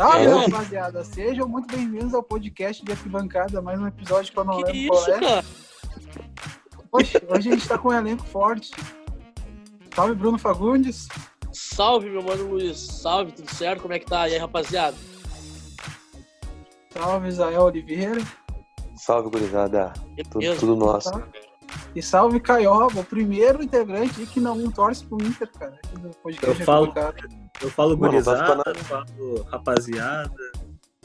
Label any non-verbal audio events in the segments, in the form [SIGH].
Tá, É. meu, rapaziada. Sejam muito bem-vindos ao podcast de Arquibancada, mais um episódio que eu não Que lembro qual isso, é. cara? Hoje, hoje a gente tá com um elenco forte. Salve, Bruno Fagundes. Salve, meu mano Luiz. Salve, tudo certo? Como é que tá? E aí, rapaziada? Salve, Isael Oliveira. Salve, gurizada. Tudo, tudo nosso. Tá? E salve, Caioba, o primeiro integrante que não torce pro Inter, cara. Eu falo-. Eu falo Mano, não gurizada, falo rapaziada.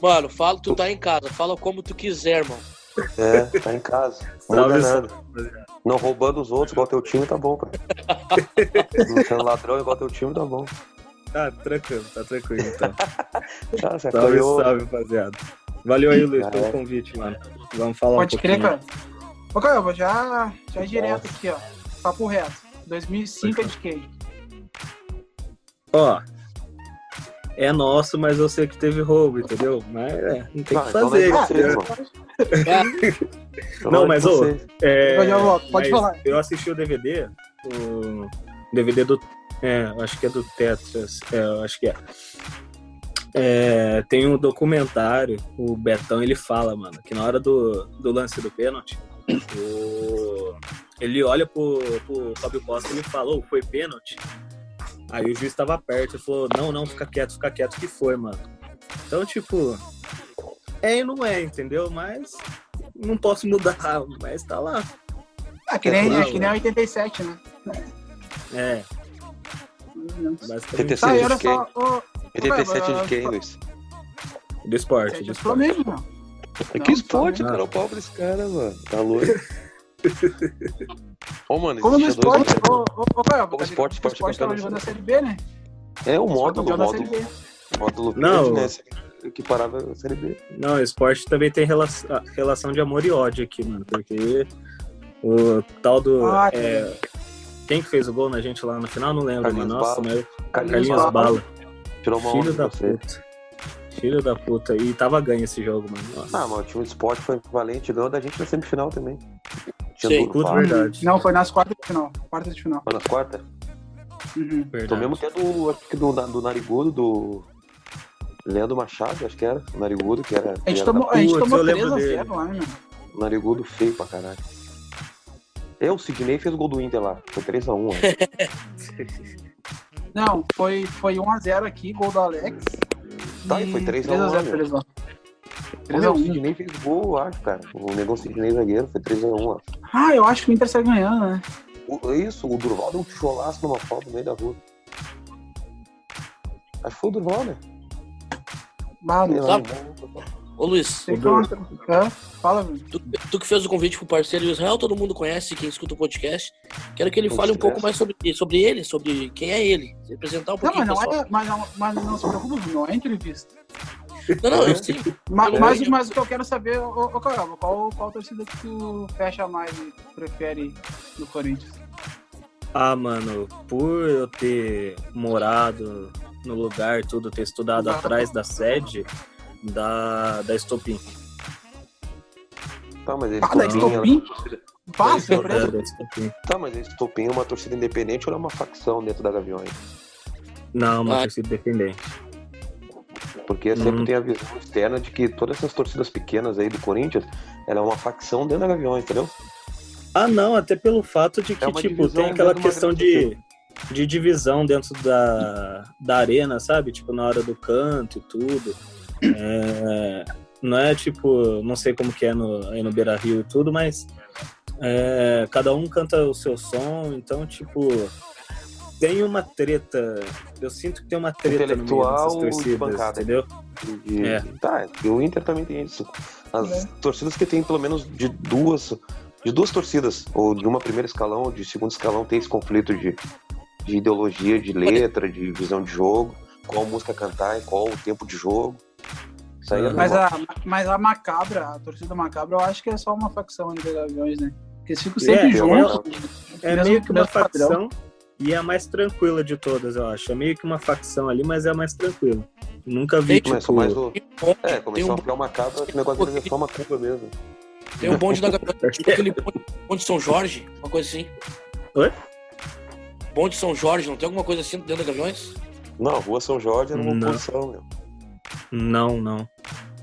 Mano, fala, tu tá em casa. Fala como tu quiser, irmão. É, tá em casa. Não Salve, muda nada. rapaziada. Não roubando os outros, igual teu time, tá bom, cara. [LAUGHS] Não sendo ladrão igual teu time, tá bom. Tá tranquilo, tá tranquilo então. [LAUGHS] Você Salve, acolheu. salve, rapaziada. Valeu aí, Luiz, pelo convite, mano. Vamos falar Pode um crer, pouquinho. cara. Ô, Caioba, já, já direto aqui, ó. Papo reto. 2005 é de quem? Ó, é nosso, mas eu sei que teve roubo, entendeu? Mas é, não tem o que então fazer. É, [LAUGHS] Não, mas, ô. É, pode mas falar. Eu assisti o DVD, o DVD do. É, acho que é do Tetras. É, eu acho que é. É, tem um documentário, o Betão ele fala, mano, que na hora do, do lance do pênalti, o- ele olha pro, pro Fábio Costa e ele fala, ô, foi pênalti? Aí o juiz tava perto e falou, não, não, fica quieto, fica quieto que foi, mano. Então, tipo, é e não é, entendeu? Mas não posso mudar, [LAUGHS] mas tá lá. Ah, que nem, É, é, que nem a 87, né? É, basicamente 86 Tá, de quem? só. Ô, 87 Caioba, de quem, Luiz? do esporte. É Do de esporte. Flamengo, não. É Não, que esporte, não. cara. O pau desse cara, mano. Tá louco. [LAUGHS] Ô, mano, Como no esporte, ô, ô, ô, Caioba, Como tá esporte, o esporte esporte campeão jogando a Série B, né? É o módulo, da módulo, Série B. módulo Não. né? Que parava a Série B. Não, o esporte também tem relação, relação de amor e ódio aqui, mano. Porque o tal do. Ah, é, quem que fez o gol na gente lá no final? Não lembro, Carlinhos mano. Nossa, Bala. mas Carlinhos Carlinhos Bala. Tirou uma Filho da você. puta. Filho da puta. E tava ganho esse jogo, mano. Nossa. Ah, mas o time de esporte foi valente, ganhou da gente na semifinal também. Tinha Sim, do... verdade. Não, foi nas quartas de final. Quartas de final. Foi nas quartas? Uhum. Tomemos então até do, acho que do, do Narigudo, do Leandro Machado, acho que era. O Narigudo, que era. A gente tomou, da... a gente tomou 3 a 0 lá, né? Narigudo feio pra caralho. É, o Sidney fez o gol do Inter lá. Foi 3x1. Né? [LAUGHS] Não, foi, foi 1x0 aqui, gol do Alex. Tá, e foi 3x1. 3x0 né? 3x1. O Sidney fez gol eu acho, cara. O negão Sidney zagueiro, foi 3x1 lá. Ah, eu acho que o Inter sai ganhando, né? O, isso, o Durval deu um cholaço numa foto no meio da rua. Acho que foi o Durval, né? Ah, Mano. Tá. Né? Ô Luiz, fala, tu, tu, que fez o convite pro parceiro Israel, todo mundo conhece quem escuta o podcast. Quero que ele fale um pouco mais sobre, sobre ele, sobre quem é ele. Se um pouquinho. Não, mas não, é, mas, não, mas não se preocupa, não é entrevista. Não, não, É. eu sim. Ma- Eu Mas, mas o que eu quero saber, ô, ô Caramba, qual, qual torcida que tu fecha mais e prefere no Corinthians? Ah, mano, por eu ter morado no lugar, tudo, ter estudado Exato. atrás da sede da, da Estopim. Tá, mas eles Ah, da Estopim? É, surpresa. É, da Estopim. Tá, mas Estopim é uma torcida independente ou é uma facção dentro da Gaviões? Não, uma Ah. torcida independente. Porque sempre Hum. tem a visão externa de que todas essas torcidas pequenas aí do Corinthians, ela é uma facção dentro da Gaviões, entendeu? Ah, não, até pelo fato de que, É tipo, tem aquela questão de, de divisão dentro da, da arena, sabe? Tipo, na hora do canto e tudo. É, não é tipo, não sei como que é no, aí no Beira Rio e tudo, mas é, cada um canta o seu som, então, tipo, tem uma treta. Eu sinto que tem uma treta no meio Intelectual dessas de torcidas, bancada. entendeu? De- É. Tá, e o Inter também tem isso. As É. torcidas que tem pelo menos de duas, de duas torcidas, ou de uma primeira escalão, ou de segundo escalão, tem esse conflito de, de ideologia, de letra, de visão de jogo, qual música cantar e qual o tempo de jogo. Isso aí é Mas normal. a, mas a Macabra, a torcida Macabra, eu acho que é só uma facção ali da Gaviões, né? Porque eles ficam sempre É, juntos. É mesmo- meio que uma mesmo padrão. E é a mais tranquila de todas, eu acho. É meio que uma facção ali, mas é a mais tranquila. Nunca vi, Tem- tipo... Começou mais o... É, começou um, a criar uma capa, esse negócio deles é só uma culpa mesmo. tem um bonde da Gaviões, [LAUGHS] tipo aquele bonde, bonde São Jorge, uma coisa assim. Oi? Bonde São Jorge, não tem alguma coisa assim dentro da Gaviões? Não, Rua São Jorge era uma Não. oposição, meu. Não, não.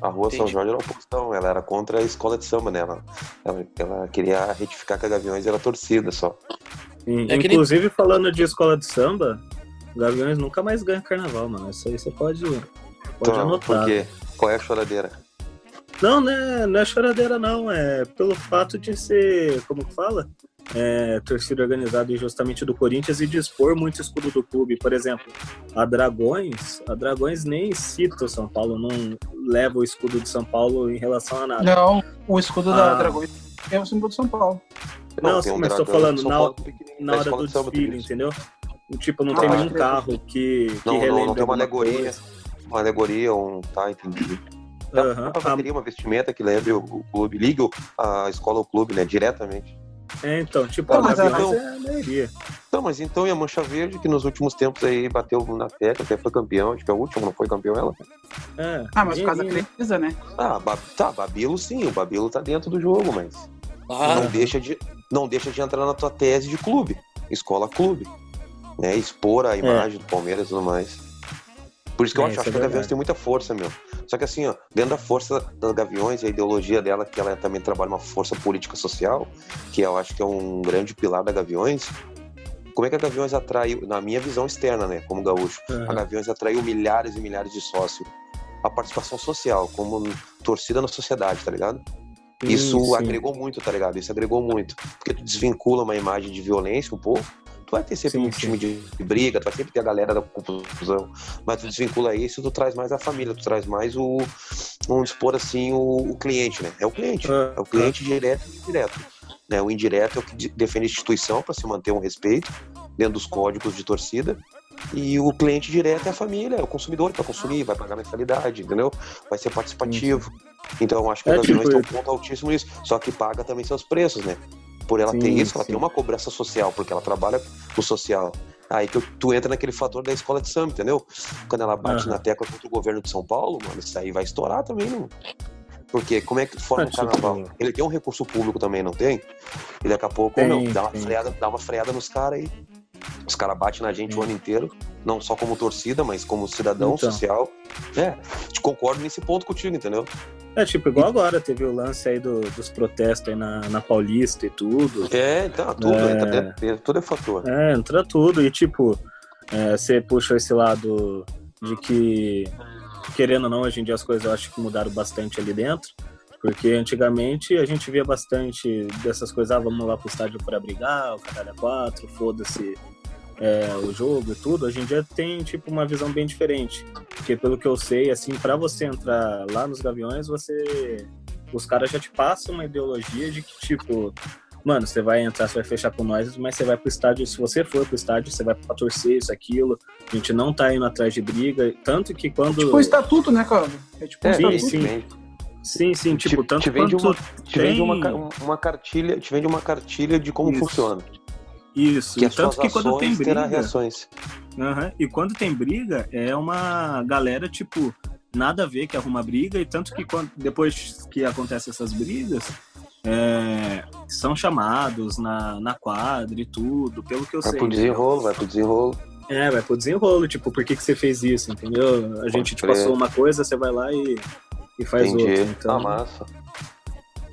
A rua São Entendi. Jorge era oposição, ela era contra a escola de samba, né? Ela, ela, ela queria retificar que a Gaviões era torcida só. In- É Inclusive, falando de escola de samba, o Gaviões nunca mais ganha carnaval, mano. Isso aí você pode, pode Então, anotar. porque qual é a choradeira? Não, né, não é choradeira, não. É pelo fato de ser, como que fala? É, torcida organizada injustamente do Corinthians e dispor muito escudo do clube. Por exemplo, a Dragões, a Dragões nem cita o São Paulo, não leva o escudo de São Paulo em relação a nada. Não, o escudo Ah. da Dragões é o símbolo de São Paulo. Não, tem um mas tô dragão falando na- Na hora escola do desfile, entendeu? Tipo, não Ah, tem nenhum crer. carro que, que Não, não, não tem uma alegoria. coisa. Uma alegoria, um. Tá, entendi. Dá Aham. pra A- teria uma vestimenta que lembre o, o clube, ligue a escola ao clube, né? Diretamente. É, então, tipo, Não, a mas Gaviões então- é a maioria. Não, mas então e a Mancha Verde, que nos últimos tempos aí bateu na tecla, até foi campeão, acho que é o último, não foi campeão ela? É, Ah, mas por causa da Crefisa, né? Ah, Ba- tá, Babilo sim, o Babilo tá dentro do jogo, mas Ah, não, deixa de, não deixa de entrar na tua tese de clube, escola clube, né? Expor a imagem do Palmeiras e tudo mais. Por isso que eu É, acho, isso acho é que a Gaviões tem muita força, meu. Só que assim, ó, dentro da força das Gaviões e a ideologia dela, que ela também trabalha uma força política social, que eu acho que é um grande pilar da Gaviões. Como é que a Gaviões atraiu, na minha visão externa, né, como gaúcho, a Aham. Gaviões atraiu milhares e milhares de sócios. A participação social, como torcida na sociedade, tá ligado? Isso Sim, sim. agregou muito, tá ligado? Isso agregou muito. Porque tu desvincula uma imagem de violência um pouco. Tu vai ter sempre Sim, um time de briga, tu vai sempre ter a galera da confusão. Mas tu desvincula isso, tu traz mais a família, tu traz mais o. Vamos expor assim, o, o cliente, né? É o cliente. Ah, É o cliente direto e indireto. Né? O indireto é o que de- defende a instituição para se manter um respeito dentro dos códigos de torcida. E o cliente direto é a família, é o consumidor que vai consumir, vai pagar mensalidade, entendeu? Vai ser participativo. Então eu acho que É, a Gaviões tipo, tem um ponto altíssimo nisso. Só que paga também seus preços, né? Por ela ter Sim, isso, ela sim. tem uma cobrança social, porque ela trabalha no social. Aí que tu entra naquele fator da escola de samba, entendeu? Quando ela bate na tecla contra o governo de São Paulo, mano, isso aí vai estourar também, não? Porque como é que forma Ah, um carnaval? tipo- Ele tem um recurso público também, não tem? E daqui a pouco, Tem, meu, dá uma freada, dá uma freada nos caras aí. Os caras batem na gente o ano inteiro, não só como torcida, mas como cidadão Então. social. É, te concordo nesse ponto contigo, entendeu? É, tipo, igual agora, teve o lance aí do- dos protestos aí na, na Paulista e tudo. É, então, tudo, É. entra dentro, tudo é fator. É, entra tudo. E, tipo, é, você puxa esse lado de que, querendo ou não, hoje em dia as coisas eu acho que mudaram bastante ali dentro. Porque antigamente a gente via bastante dessas coisas, ah, vamos lá pro estádio para brigar, o caralho é quatro, foda-se é, o jogo e tudo. Hoje em dia tem, tipo, uma visão bem diferente. Porque pelo que eu sei, assim, para você entrar lá nos Gaviões, você... Os caras já te passam uma ideologia de que, tipo, mano, você vai entrar, você vai fechar com nós, mas você vai pro estádio, se você for pro estádio, você vai pra torcer isso, aquilo. A gente não tá indo atrás de briga. Tanto que quando. Tipo um estatuto, né, cara? É tipo um É, sim, estatuto. sim. Sim, sim, tipo, te, tanto te vende, uma, te vende uma, tem- uma cartilha, te vende uma cartilha de como Isso. funciona. Isso, Que e tanto que quando tem briga. reações. Aham, E quando tem briga, é uma galera, tipo, nada a ver que arruma briga, e tanto que quando, depois que acontecem essas brigas, é, são chamados na, na quadra e tudo, pelo que eu Vai sei. pro desenrolo, vai pro desenrolo. É, vai pro desenrolo, tipo, por que, que você fez isso, entendeu? A gente te passou uma coisa, você vai lá e, e faz Entendi. outra. Então, Ah, massa.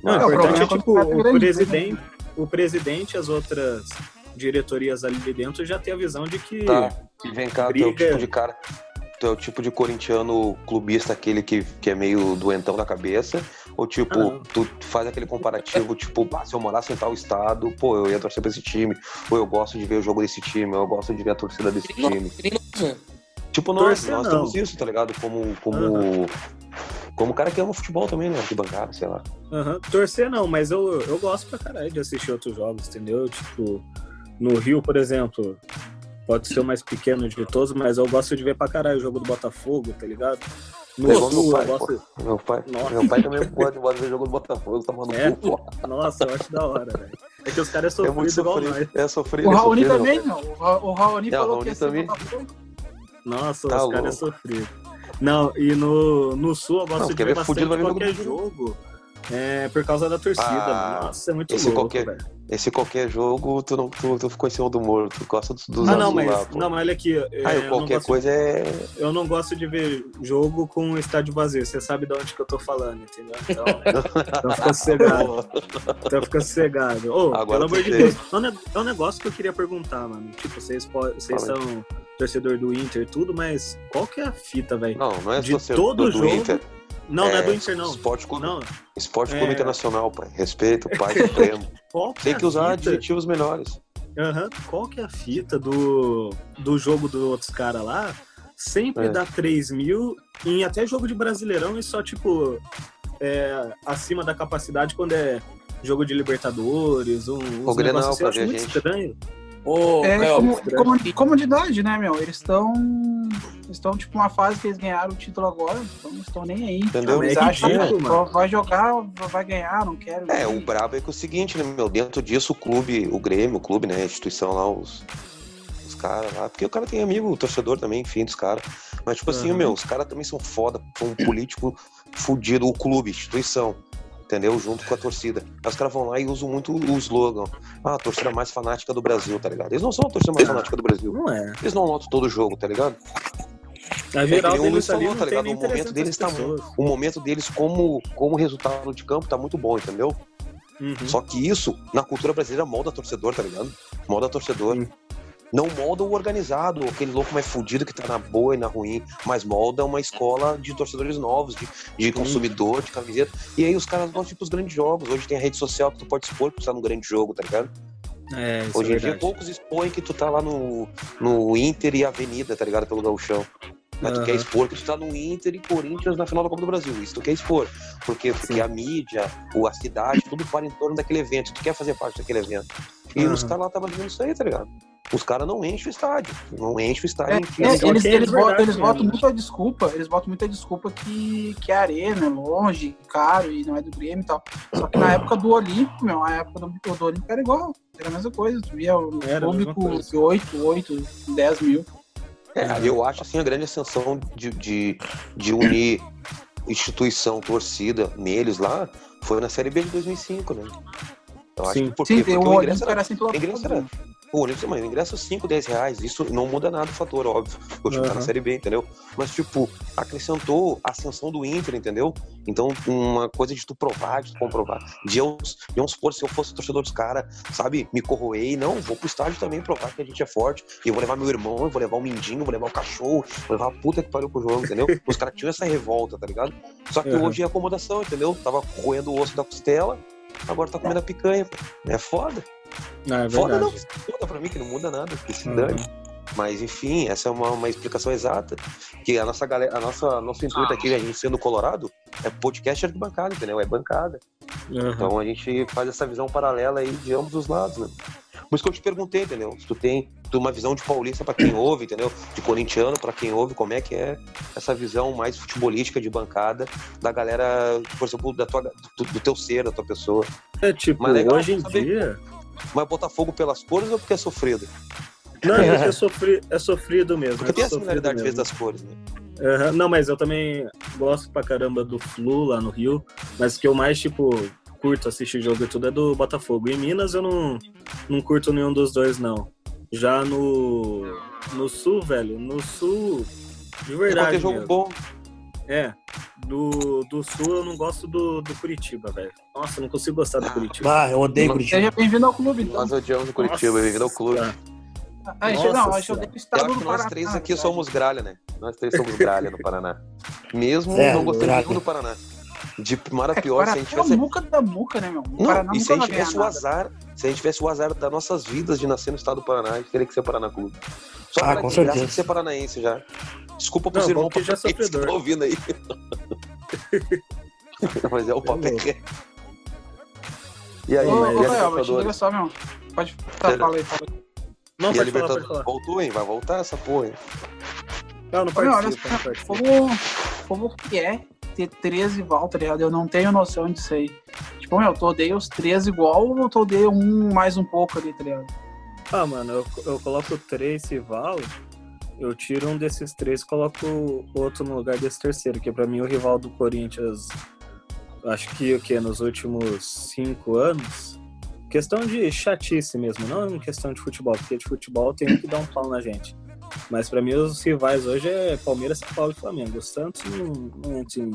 não, É, o importante é, é tipo, o grande, presidente, o presidente e as outras diretorias ali dentro já tem a visão de que Tá. E vem cá, tu é o Briga. tipo de cara. Tu é o tipo de corintiano clubista, aquele que, que é meio doentão da cabeça? Ou tipo, Ah, não. tu faz aquele comparativo, [LAUGHS] tipo, ah, se eu morasse em tal estado, pô, eu ia torcer pra esse time. Ou eu gosto de ver o jogo desse time, ou eu gosto de ver a torcida desse time. Tipo, nós, Torcer, nós não. temos isso, tá ligado? Como. Como, como cara que ama futebol também, né? Arquibancada, sei lá. Aham, Torcer não, mas eu, eu gosto pra caralho de assistir outros jogos, entendeu? Tipo, no Rio, por exemplo, pode ser o mais pequeno de todos, mas eu gosto de ver pra caralho o jogo do Botafogo, tá ligado? No É igual meu Sul, pai, eu gosto. Meu pai, Nossa. meu pai também pode, pode ver jogo do Botafogo, tá maluco, É? pô. Nossa, eu acho da hora, velho. É que os caras é É muito sofridos igual nós. sofrido. É sofrido. O é Raoni sofrido, também, não. O Ra- O Raoni É, o falou Raoni que ia ser também. Botafogo. Nossa, Tá os caras é louco. Não, e no, no Sul eu gosto Não, de ver bastante fudido qualquer jogo. É por causa da torcida, Ah. Nossa, é muito esse louco, qualquer- velho. Esse qualquer jogo, tu, não, tu, tu ficou em cima do muro, tu gosta dos, dos Ah, não, mas, lá, não, mas olha aqui. é, eu, não qualquer gosto, coisa é. eu não gosto de ver jogo com estádio vazio. Você sabe de onde que eu tô falando, entendeu? Então, [LAUGHS] então fica sossegado. Então fica sossegado. Ô, Agora pelo amor de. Deus. É um, é um negócio que eu queria perguntar, mano. Tipo, vocês, vocês Fala são torcedor do Inter tudo, mas qual que é a fita, velho? Não, não é De torcedor todo do jogo, Inter. Não, não é É, do Inter, não. Esporte Clube, Não, esporte clube É. Internacional, pai. Respeito, pai supremo. [LAUGHS] que é Tem a que usar fita? adjetivos melhores. Aham. Qual que é a fita do, do jogo dos outros caras lá? Sempre É. dá 3 mil em até jogo de Brasileirão e só, tipo, é, acima da capacidade quando é jogo de Libertadores, um, uns Grenal, negócios assim, eu acho muito gente. estranho. Ô, É como, como- comodidade, né, meu? Eles estão. Estão, tipo, uma fase que eles ganharam o título agora, então não estão nem aí. Entendeu? Mas Eles é acham ridículo, que mano. vai jogar, vai ganhar, não quero. É, o brabo é que é o seguinte, né, meu? Dentro disso, o clube, o Grêmio, o clube, né? A instituição lá, os, os caras lá. Porque o cara tem amigo, o torcedor também, enfim, dos caras. Mas, tipo assim, Aham. meu, os caras também são foda, são um político fudido, o clube, instituição. Entendeu? Junto com a torcida. Aí os caras vão lá e usam muito o slogan. Ah, a torcida mais fanática do Brasil, tá ligado? Eles não são a torcida mais fanática do Brasil. Não é. Eles não lotam todo jogo, tá ligado? A o Luiz deles falou, tá ligado? O momento 300 deles tá. O momento deles como, como resultado de campo tá muito bom, entendeu? Uhum. Só que isso, na cultura brasileira, molda torcedor, tá ligado? Molda torcedor. Sim. Não molda o organizado, aquele louco mais fudido que tá na boa e na ruim, mas molda uma escola de torcedores novos, de, de consumidor, de camiseta. E aí os caras gostam de ir pros grandes jogos. Hoje tem a rede social que tu pode expor que tu tá num grande jogo, tá ligado? É, Hoje é em dia verdade. poucos expõem que tu tá lá no, no Inter e Avenida, tá ligado? Pelo gauchão. Mas tu Aham. quer expor que tu tá no Inter e Corinthians na final da Copa do Brasil. Isso tu quer expor. Porque, porque a mídia, a cidade, tudo para em torno daquele evento. Tu quer fazer parte daquele evento. E Aham. os caras lá estavam vivendo isso aí, tá ligado? Os caras não enchem o estádio. Não enchem o estádio. É, é, eles, é eles, botam, eles botam muita desculpa, eles botam muita desculpa que, que a arena é longe, caro e não é do Grêmio e tal. Só que na época do Olímpico, meu, a época do, do Olímpico era igual, era a mesma coisa. Tu via o Era público de 8, 8, 10 mil. É, eu acho assim a grande ascensão de, de, de unir instituição, torcida neles lá foi na Série B de 2005, né? Eu acho Sim. que por Sim, Porque o ingresso era era assim ingresso era- O Olímpico, mas o ingresso é 5, 10 reais. Isso não muda nada o fator, óbvio. O time tá na. Série B, entendeu? Mas, tipo, acrescentou a ascensão do Inter, entendeu? Então, uma coisa de tu provar, de tu comprovar. De eu, de vamos supor, se eu fosse torcedor dos caras, sabe, me corroei, não, vou pro estádio também provar que a gente é forte. E eu vou levar meu irmão, eu vou levar o mindinho, eu vou levar o cachorro, vou levar a puta que pariu pro jogo, entendeu? [LAUGHS] Os caras tinham essa revolta, tá ligado? Só que Aham. hoje é acomodação, entendeu? Tava roendo o osso da costela, agora tá comendo a picanha. pô. É foda. Não, é Foda não, verdade. foda pra mim que não muda nada, que se Uhum. Mas enfim, essa é uma, uma explicação exata. Que a nossa galera, a nossa nosso intuito aqui, a gente sendo colorado, é podcast de bancada, entendeu? É bancada. Aham. Então a gente faz essa visão paralela aí de ambos os lados, né? Por isso que eu te perguntei, entendeu? Se tu tem tu uma visão de paulista pra quem ouve, entendeu? De corintiano pra quem ouve, como é que é essa visão mais futebolística de bancada da galera, por exemplo, da tua, do, do teu ser, da tua pessoa. É tipo, Mas legal hoje em saber- dia. Mas botar fogo pelas cores ou porque é sofrido? Não, é, é, [LAUGHS] sofri, é sofrido mesmo. Porque é tem a similaridade mesmo. das cores, né? Aham, Não, mas eu também gosto pra caramba do Flu lá no Rio. Mas o que eu mais, tipo, curto assistir jogo e tudo é do Botafogo. Em Minas eu não, não curto nenhum dos dois, não. Já no, no Sul, velho, no Sul, de Tem verdade jogo mesmo. bom. É, do, do Sul eu não gosto do, do Curitiba, velho. Nossa, eu não consigo gostar do Curitiba. Ah, eu odeio Curitiba. Seja bem-vindo ao clube, então. Nós odiamos o Curitiba, bem-vindo ao clube. Nossa, A gente, Nossa não, a gente Senhora. odeia o Eu estado acho que nós Paraná, três aqui verdade. somos gralha, né? Nós três somos gralha no Paraná. Mesmo É, não gostando gralha. nenhum do Paraná. De mara É, pior, se a gente é tivesse. muca da muca, né, meu? O Não, Paraná e se a gente tivesse o ganhar nada. azar, se a gente tivesse o azar das nossas vidas de nascer no estado do Paraná, a gente teria que ser Paraná Clube. Só Ah, com de graça certeza. de ser paranaense já. Desculpa pros Não, irmãos que já é sofredor. estão ouvindo aí. [LAUGHS] Mas é o papo é. E aí, Ô, ô, e Gael, mas te liga só, meu. Pode. Tá, fala aí, fala aí. Não, E a Libertadores pode falar. voltou, hein? Vai voltar essa porra, hein? Não, não participa, não como, como que é ter 13 val, tá ligado? Eu não tenho noção disso aí. Tipo, meu, tu odeia os 13 igual ou tu odeia um mais um pouco ali, tá ligado? Ah, mano, eu, eu coloco três rival, eu tiro um desses três e coloco o outro no lugar desse terceiro, que pra mim o rival do Corinthians acho que o que nos últimos cinco anos, questão de chatice mesmo, não em questão de futebol, porque de futebol tem que dar um pau na gente. Mas pra mim os rivais hoje é Palmeiras, São Paulo e Flamengo. O Santos não, não entra em,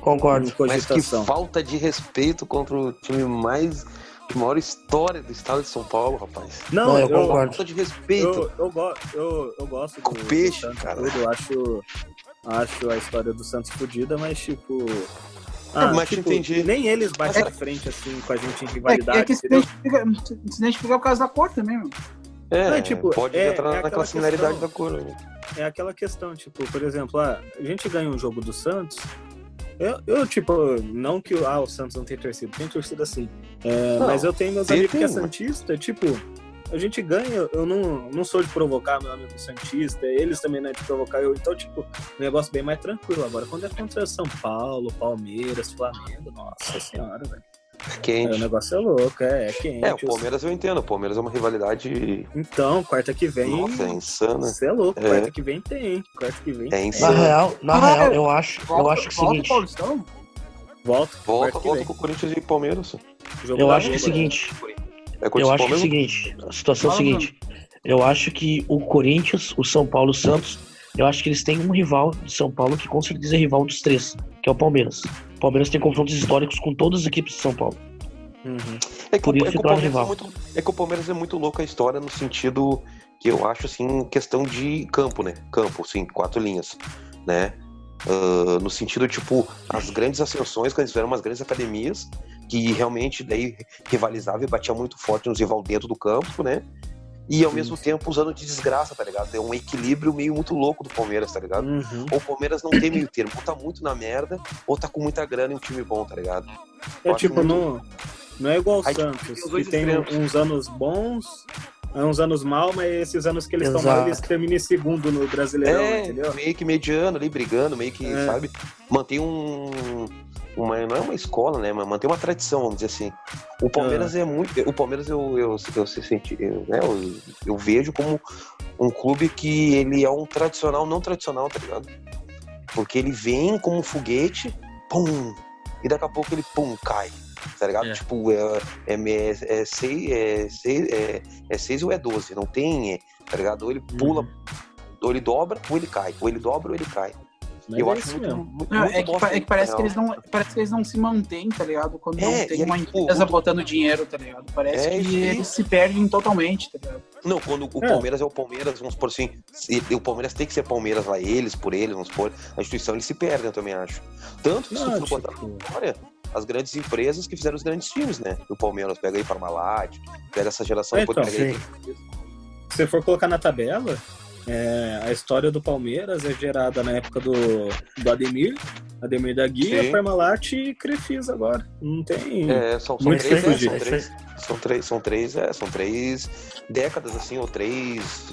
Concordo. Mas que cogitação. falta de respeito contra o time mais de maior história do estado de São Paulo, rapaz. Não, Não, eu eu, concordo. Falta de respeito. eu, eu, eu, eu gosto Com do, peixe, do Santos, cara. tudo, eu acho, acho a história do Santos fodida, mas tipo. Ah, mas tipo, entendi. nem eles batem de frente assim com a gente em É, rivalidade. é que se entendeu? identifica, se identifica por causa da cor também, meu. É, Não, é tipo, pode é- entrar é naquela aquela similaridade questão- da cor. Né? é aquela questão, tipo, por exemplo, ah, a gente ganha um jogo do Santos. Eu, eu, tipo, não que ah, o Santos não tem torcida, tem torcida sim. É, Não, mas eu tenho meus amigos que é Santista, tipo, a gente ganha, eu não, não sou de provocar meu amigo Santista, eles também não é de provocar eu, então, tipo, um negócio bem mais tranquilo. Agora, quando é contra São Paulo, Palmeiras, Flamengo, nossa senhora, velho. É, o Quente. negócio é louco, é, é quente. É, o Palmeiras eu entendo. O Palmeiras é uma rivalidade. Então, quarta que vem. Nossa, é insana. Você é louco, É. quarta que vem tem. Quarta que vem É tem. Na insano. real, na Ah, real, eu acho, eu Volta- acho que é o volta seguinte. Volta, Volta, volta com o Corinthians e Palmeiras. Jogo Eu acho que é o né? seguinte. É Eu acho que é o seguinte. A situação é a seguinte. Eu acho que o Corinthians, o São Paulo e o Santos, eu acho que eles têm um rival de São Paulo que com certeza é rival dos três, que é o Palmeiras. O Palmeiras tem confrontos históricos com todas as equipes de São Paulo. Uhum. É que, Por o- isso é que é rival. muito, é que o Palmeiras é muito louco a história no sentido que eu acho assim, questão de campo, né? Campo, sim, quatro linhas, né? Ah, no sentido, tipo, as grandes ascensões, quando eles fizeram umas grandes academias, que realmente daí rivalizava e batia muito forte nos rival dentro do campo, né? E ao Sim, mesmo tempo usando de desgraça, tá ligado? É um equilíbrio meio muito louco do Palmeiras, tá ligado? Uhum. Ou o Palmeiras não tem meio termo, ou tá muito na merda, ou tá com muita grana e um time bom, tá ligado? É Eu acho tipo, muito- não, não é igual o Aí, Santos, que tem extremos. uns anos bons, uns anos mal, mas esses anos que eles estão mal, eles terminam em segundo no Brasileirão, É, entendeu? meio que mediano ali, brigando, meio que, É. sabe? Mantém um. Uma, não é uma escola, né? Mas mantém uma tradição, vamos dizer assim. O Palmeiras é, muito. O Palmeiras eu, eu, eu, se senti, eu, né, eu, eu vejo como um clube que ele é um tradicional, não tradicional, tá ligado? Porque ele vem como um foguete, pum! E daqui a pouco ele, pum, cai. Tá ligado? É. Tipo, é, é, é, é, seis, é, seis, é, é seis ou é 12. Não tem, é, tá ligado? Ou ele pula, Uhum. ou ele dobra, ou ele cai. Ou ele dobra, ou ele cai. Mas eu é acho isso muito, mesmo. muito, Não, muito é, que, é que parece que eles não, parece que eles não se mantêm, tá ligado? Quando É, não tem uma tipo, empresa o- botando dinheiro, tá ligado? Parece É, que eles se perdem totalmente, tá ligado? Não, quando o É. Palmeiras é o Palmeiras, vamos supor assim, se- o Palmeiras tem que ser Palmeiras lá, eles por eles, vamos supor, a instituição eles se perdem, eu também acho. Tanto que se Não, tu botar tipo, história, as grandes empresas que fizeram os grandes times, né? O Palmeiras pega aí Parmalat, pega essa geração, É, depois então, pega aí. se você for colocar na tabela, é, a história do Palmeiras é gerada na época do, do Ademir, Ademir da Guia, Sim. Parmalat e Crefisa agora. Não tem. É, são, são Muito três, tempo, né? São três, são três, são três, é, são três décadas, assim, ou três.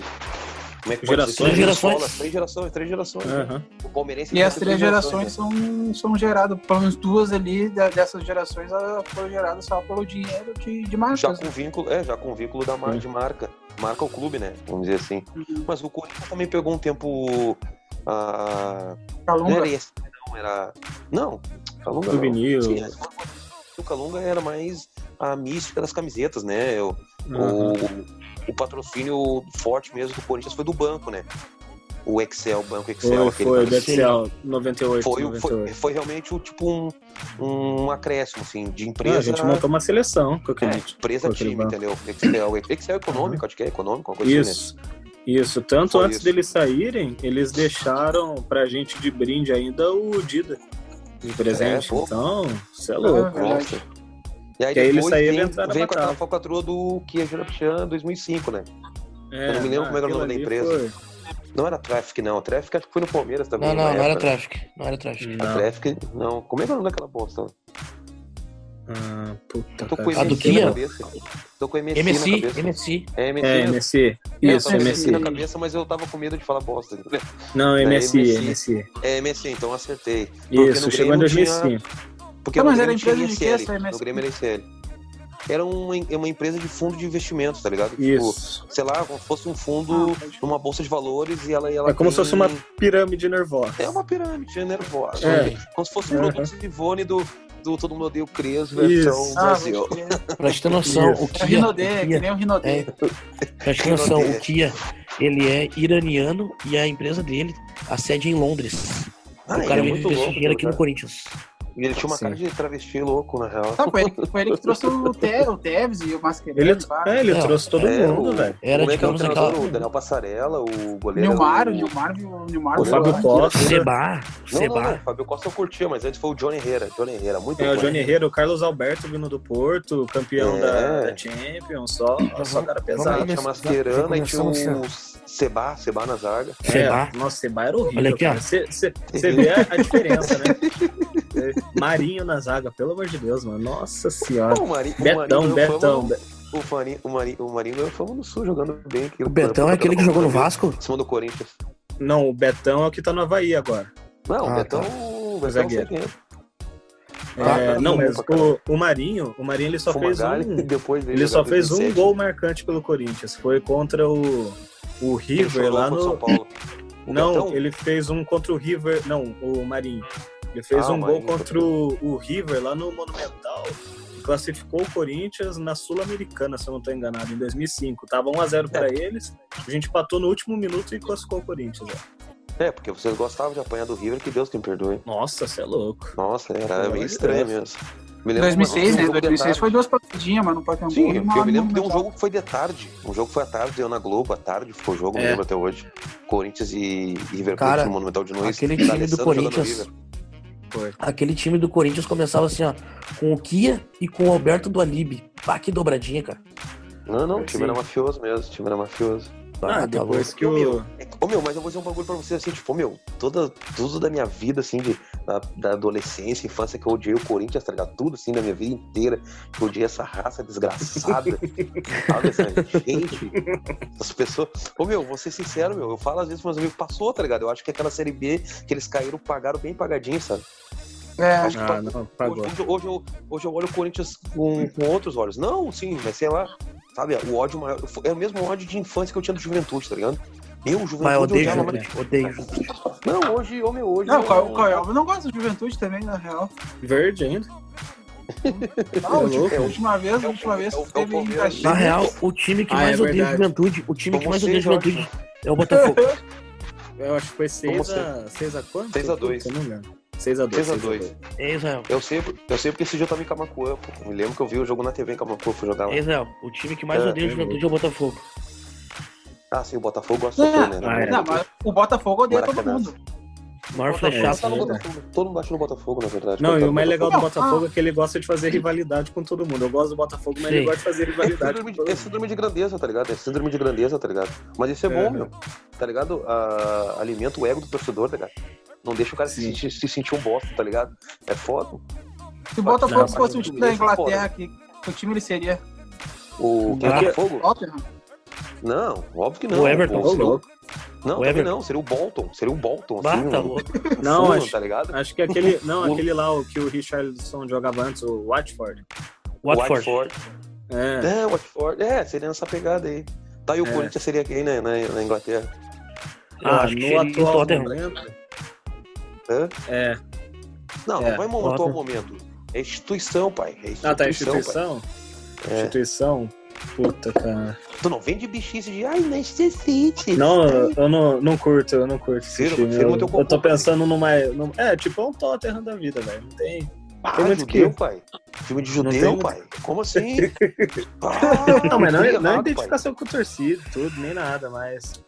Como é que? Gerações. Três Gerações. Três gerações, três gerações. né? Aham. O Palmeirense E as tem três gerações né? são, são geradas, pelo menos duas ali dessas gerações foram geradas só pelo dinheiro de, de Já marcas. com vínculo, é, já com vínculo da mar, de marca. Marca o clube, né? Vamos dizer assim. Uhum. Mas o Corinthians também pegou um tempo. ah, não Calunga. era esse, não, era. Não, Calunga. Souvenir. Não. O Calunga era mais a mística das camisetas, né? O, Aham. o, o patrocínio forte mesmo do Corinthians foi do banco, né? O Excel, o banco Excel. Foi, aquele foi. Excel 98, foi, foi, 98. foi realmente o, tipo um, um acréscimo, assim, de Ah, empresa. a gente montou uma seleção com É, aquele. empresa com time, banco. entendeu? Excel, Excel econômico, acho que é econômico, uma coisa assim, né? Isso. Isso, tanto Foi antes isso. deles saírem, eles deixaram pra gente de brinde ainda o Dida de presente. É, então, você é louco. Ah, Nossa. E aí Que aí ele depois saía e vem, vem na com aquela batalha. falcatrua do Kia Jurapichan 2005, né? É, Eu não me lembro como era o nome da empresa. ali Não era Traffic, não. Traffic acho que foi no Palmeiras também. Não, não, não era. Traffic. Não era Traffic. A Não. Traffic, não. Como é que é o nome daquela bosta? Ah, puta, Tô com cara. A do MSI na Kia? cabeça. Tô com MSI, MSI, na cabeça. MSI. É, MSI. É, né? MSI. Isso, MSI. na cabeça, mas eu tava com medo de falar bosta. Não, É, MSI, MSI. MSI. É MSI, então acertei. Porque Isso, chegou em Grêmio tinha- 2005. Porque Ah, mas era empresa de ISL, essa MSI? No Grêmio era ISL. Era uma, é uma empresa de fundo de investimentos, tá ligado? Tipo, Isso. sei lá, como se fosse um fundo Ah, numa bolsa de valores e ela, e ela É como se tem- fosse uma pirâmide nervosa. É uma pirâmide nervosa. É. Como se fosse um Uhum. produto Livone do. do Todo Mundo Odeia o Cres, versão. Ah, Brasil. [LAUGHS] ter noção, Isso. o É o Kia, Rinodê, o que nem o Rinodê. é, pra te ter noção, o Kia, ele é iraniano e a empresa dele, a sede é em Londres. Ah, o cara é muito louco. dinheiro aqui no. Corinthians. E ele tinha uma Sim. cara de travesti louco, na real. Tá, foi ele, [LAUGHS] foi ele que trouxe o, Te, o Tevez e o Mascherano. Ele, é, ele É, trouxe todo É, mundo, velho. Era, Como que o digamos, treinador? aquela- O Daniel Passarela, o goleiro. Nilmar, o. Nilmar, o Nilmar. O O Fábio. Costa. Seba, Não, não, Seba. não, Fábio Costa eu curtia, mas antes foi o Johnny Herrera. Johnny Herrera, muito É, bom. o Johnny Herrera, o Carlos Alberto vindo do Porto, campeão É. da, da Champions, só, só cara pesado. tinha Mascherano, aí tinha o Seba, Seba na zaga. Seba. É, nossa, Seba era horrível. Olha aqui, ó. Você vê a diferença, né? [LAUGHS] É, [LAUGHS] Marinho na zaga, pelo amor de Deus, mano. Nossa senhora. O Marinho, o Betão, Marinho ganhou Betão. fama- O Marinho, o Marinho, o Marinho ganhou fama no Sul, jogando bem. aqui. O Betão é aquele que jogou no Vasco? Em cima do Corinthians. Não, o Betão é o que tá no Havaí agora. Não, o Ah, Betão, tá. o Betão não sei Zagueiro. quem é. Ah, É, tá, não, tá mas bom pra caralho. o, o Marinho, o Marinho ele só fez Fumagalli, um. [LAUGHS] depois Ele só fez um 2007. gol marcante pelo Corinthians. Foi contra o, o River lá contra o São no. Paulo. O Não, Betão? ele fez um contra o River. Não, o Marinho. Ele fez Ah, um gol contra o, o River lá no Monumental. e Classificou o Corinthians na Sul-Americana, se eu não estou enganado, em 2005. Tava 1x0 para eles. A gente empatou no último minuto e classificou o Corinthians. É, porque vocês gostavam de apanhar do River, que Deus tem perdoe. Nossa, você é louco. Nossa, era meio de estranho Deus. mesmo. Me lembro 2006, uma- né? um jogo de 2006 tarde. foi duas partidinhas, mas no Pacaembu. Sim, e eu me lembro que deu um jogo que foi de tarde. Um jogo que foi à tarde, deu na Globo, à tarde foi o jogo, me É. lembro até hoje. Corinthians e, e River Cara, Plate no Monumental de Nunes. aquele time do Corinthians- River. Foi. Aquele time do Corinthians começava assim, ó, com o Kia e com o Alberto do Alibe. Pá, que dobradinha, cara. Não, não, o time Sim. era mafioso mesmo, o time era mafioso. Ah, Ah, tá depois que Ô, o. meu, Ô meu, mas eu vou dizer um bagulho pra você assim, tipo, meu, toda, tudo da minha vida, assim, de, da, da adolescência, infância, que eu odiei o Corinthians, tá ligado? Tudo assim da minha vida inteira, que eu odiei essa raça desgraçada. [LAUGHS] sabe, essa gente, essas pessoas. Ô meu, vou ser sincero, meu, eu falo às vezes pros meus amigos, passou, tá ligado? Eu acho que aquela série B que eles caíram, pagaram bem pagadinho, sabe? É, Acho que Ah, pa- não, pagou. Hoje, hoje eu, hoje eu olho o Corinthians com, com outros olhos. Não, sim, mas sei lá, sabe? O ódio maior. É o mesmo ódio de infância que eu tinha do juventude, tá ligado? Eu, juventude, Mas eu odeio odiava, Juventude, odeio Não, hoje, meu, hoje. Não, o eu- Caio- o Caio não gosta de juventude também, na real. Verde ainda. A [LAUGHS] última, louco. a última vez, a É última vez é que é teve. Na real, o time que Ah, mais é odeia verdade. Juventude, o time que Como mais odeia eu Juventude é o Botafogo. Eu acho que foi 6 Como a 6 a quanto? 6 a 2. Se eu não me engano. 6 a 2. 6 a 2. É Israel. Eu sei, eu sei porque esse dia eu tava em Camacuã, pô. Me lembro que eu vi o jogo na TV em Camacuã, fui jogar lá. É Israel. O time que mais É, odeia é Juventude é o Botafogo. Ah, sim, o Botafogo gosta de sofrer, né? ah, é. Não, mas o Botafogo odeia todo Maracanã. mundo. O maior flechado. tá é. Todo mundo bate no Botafogo, na verdade. Não, e o mais do legal do Botafogo ah. é que ele gosta de fazer rivalidade com todo mundo. Eu gosto do Botafogo, mas Sim. ele gosta de fazer É rivalidade síndrome, com de, todo é mundo. síndrome de grandeza, tá ligado? É síndrome de grandeza, tá ligado? Mas isso é bom, É. meu. Tá ligado? Ah, alimenta o ego do torcedor, tá ligado? Não deixa o cara se sentir, se sentir um bosta, tá ligado? É foda. Se o Botafogo Não, fosse o mas time da Inglaterra, que, que time ele seria? O quem é Ah. Tottenham? Não, óbvio que não. O Everton. Pô, seria o- louco. Não, O Everton. não. Seria o Bolton. Seria o Bolton, assim. tá um- um [LAUGHS] Não, acho- tá ligado? Acho que aquele. Não, O- aquele lá, o que o Richardson jogava antes, o Watford. Watford. É. É, Watford. É, seria nessa pegada aí. Tá, e o É. Corinthians seria quem, né, na, na Inglaterra? Ah, que no atual momento. Hã? É. Não, É. não vai montar o momento. É instituição, pai. É instituição, Ah, tá, pai. instituição? É. Instituição? Puta, cara. Tu não vende bichice de ai, Manchester City. Não, Ai, eu não, não curto, eu não curto time. firma Eu, teu eu tô pensando numa, num- É, tipo, é um Tottenham da vida, velho. Não tem. Ah, tem muito judeu, que- pai. Filme de judeu, muito- pai. Como assim? [LAUGHS] Ah, Não, mas não, que não é identificação com torcida, tudo, nem nada, mas.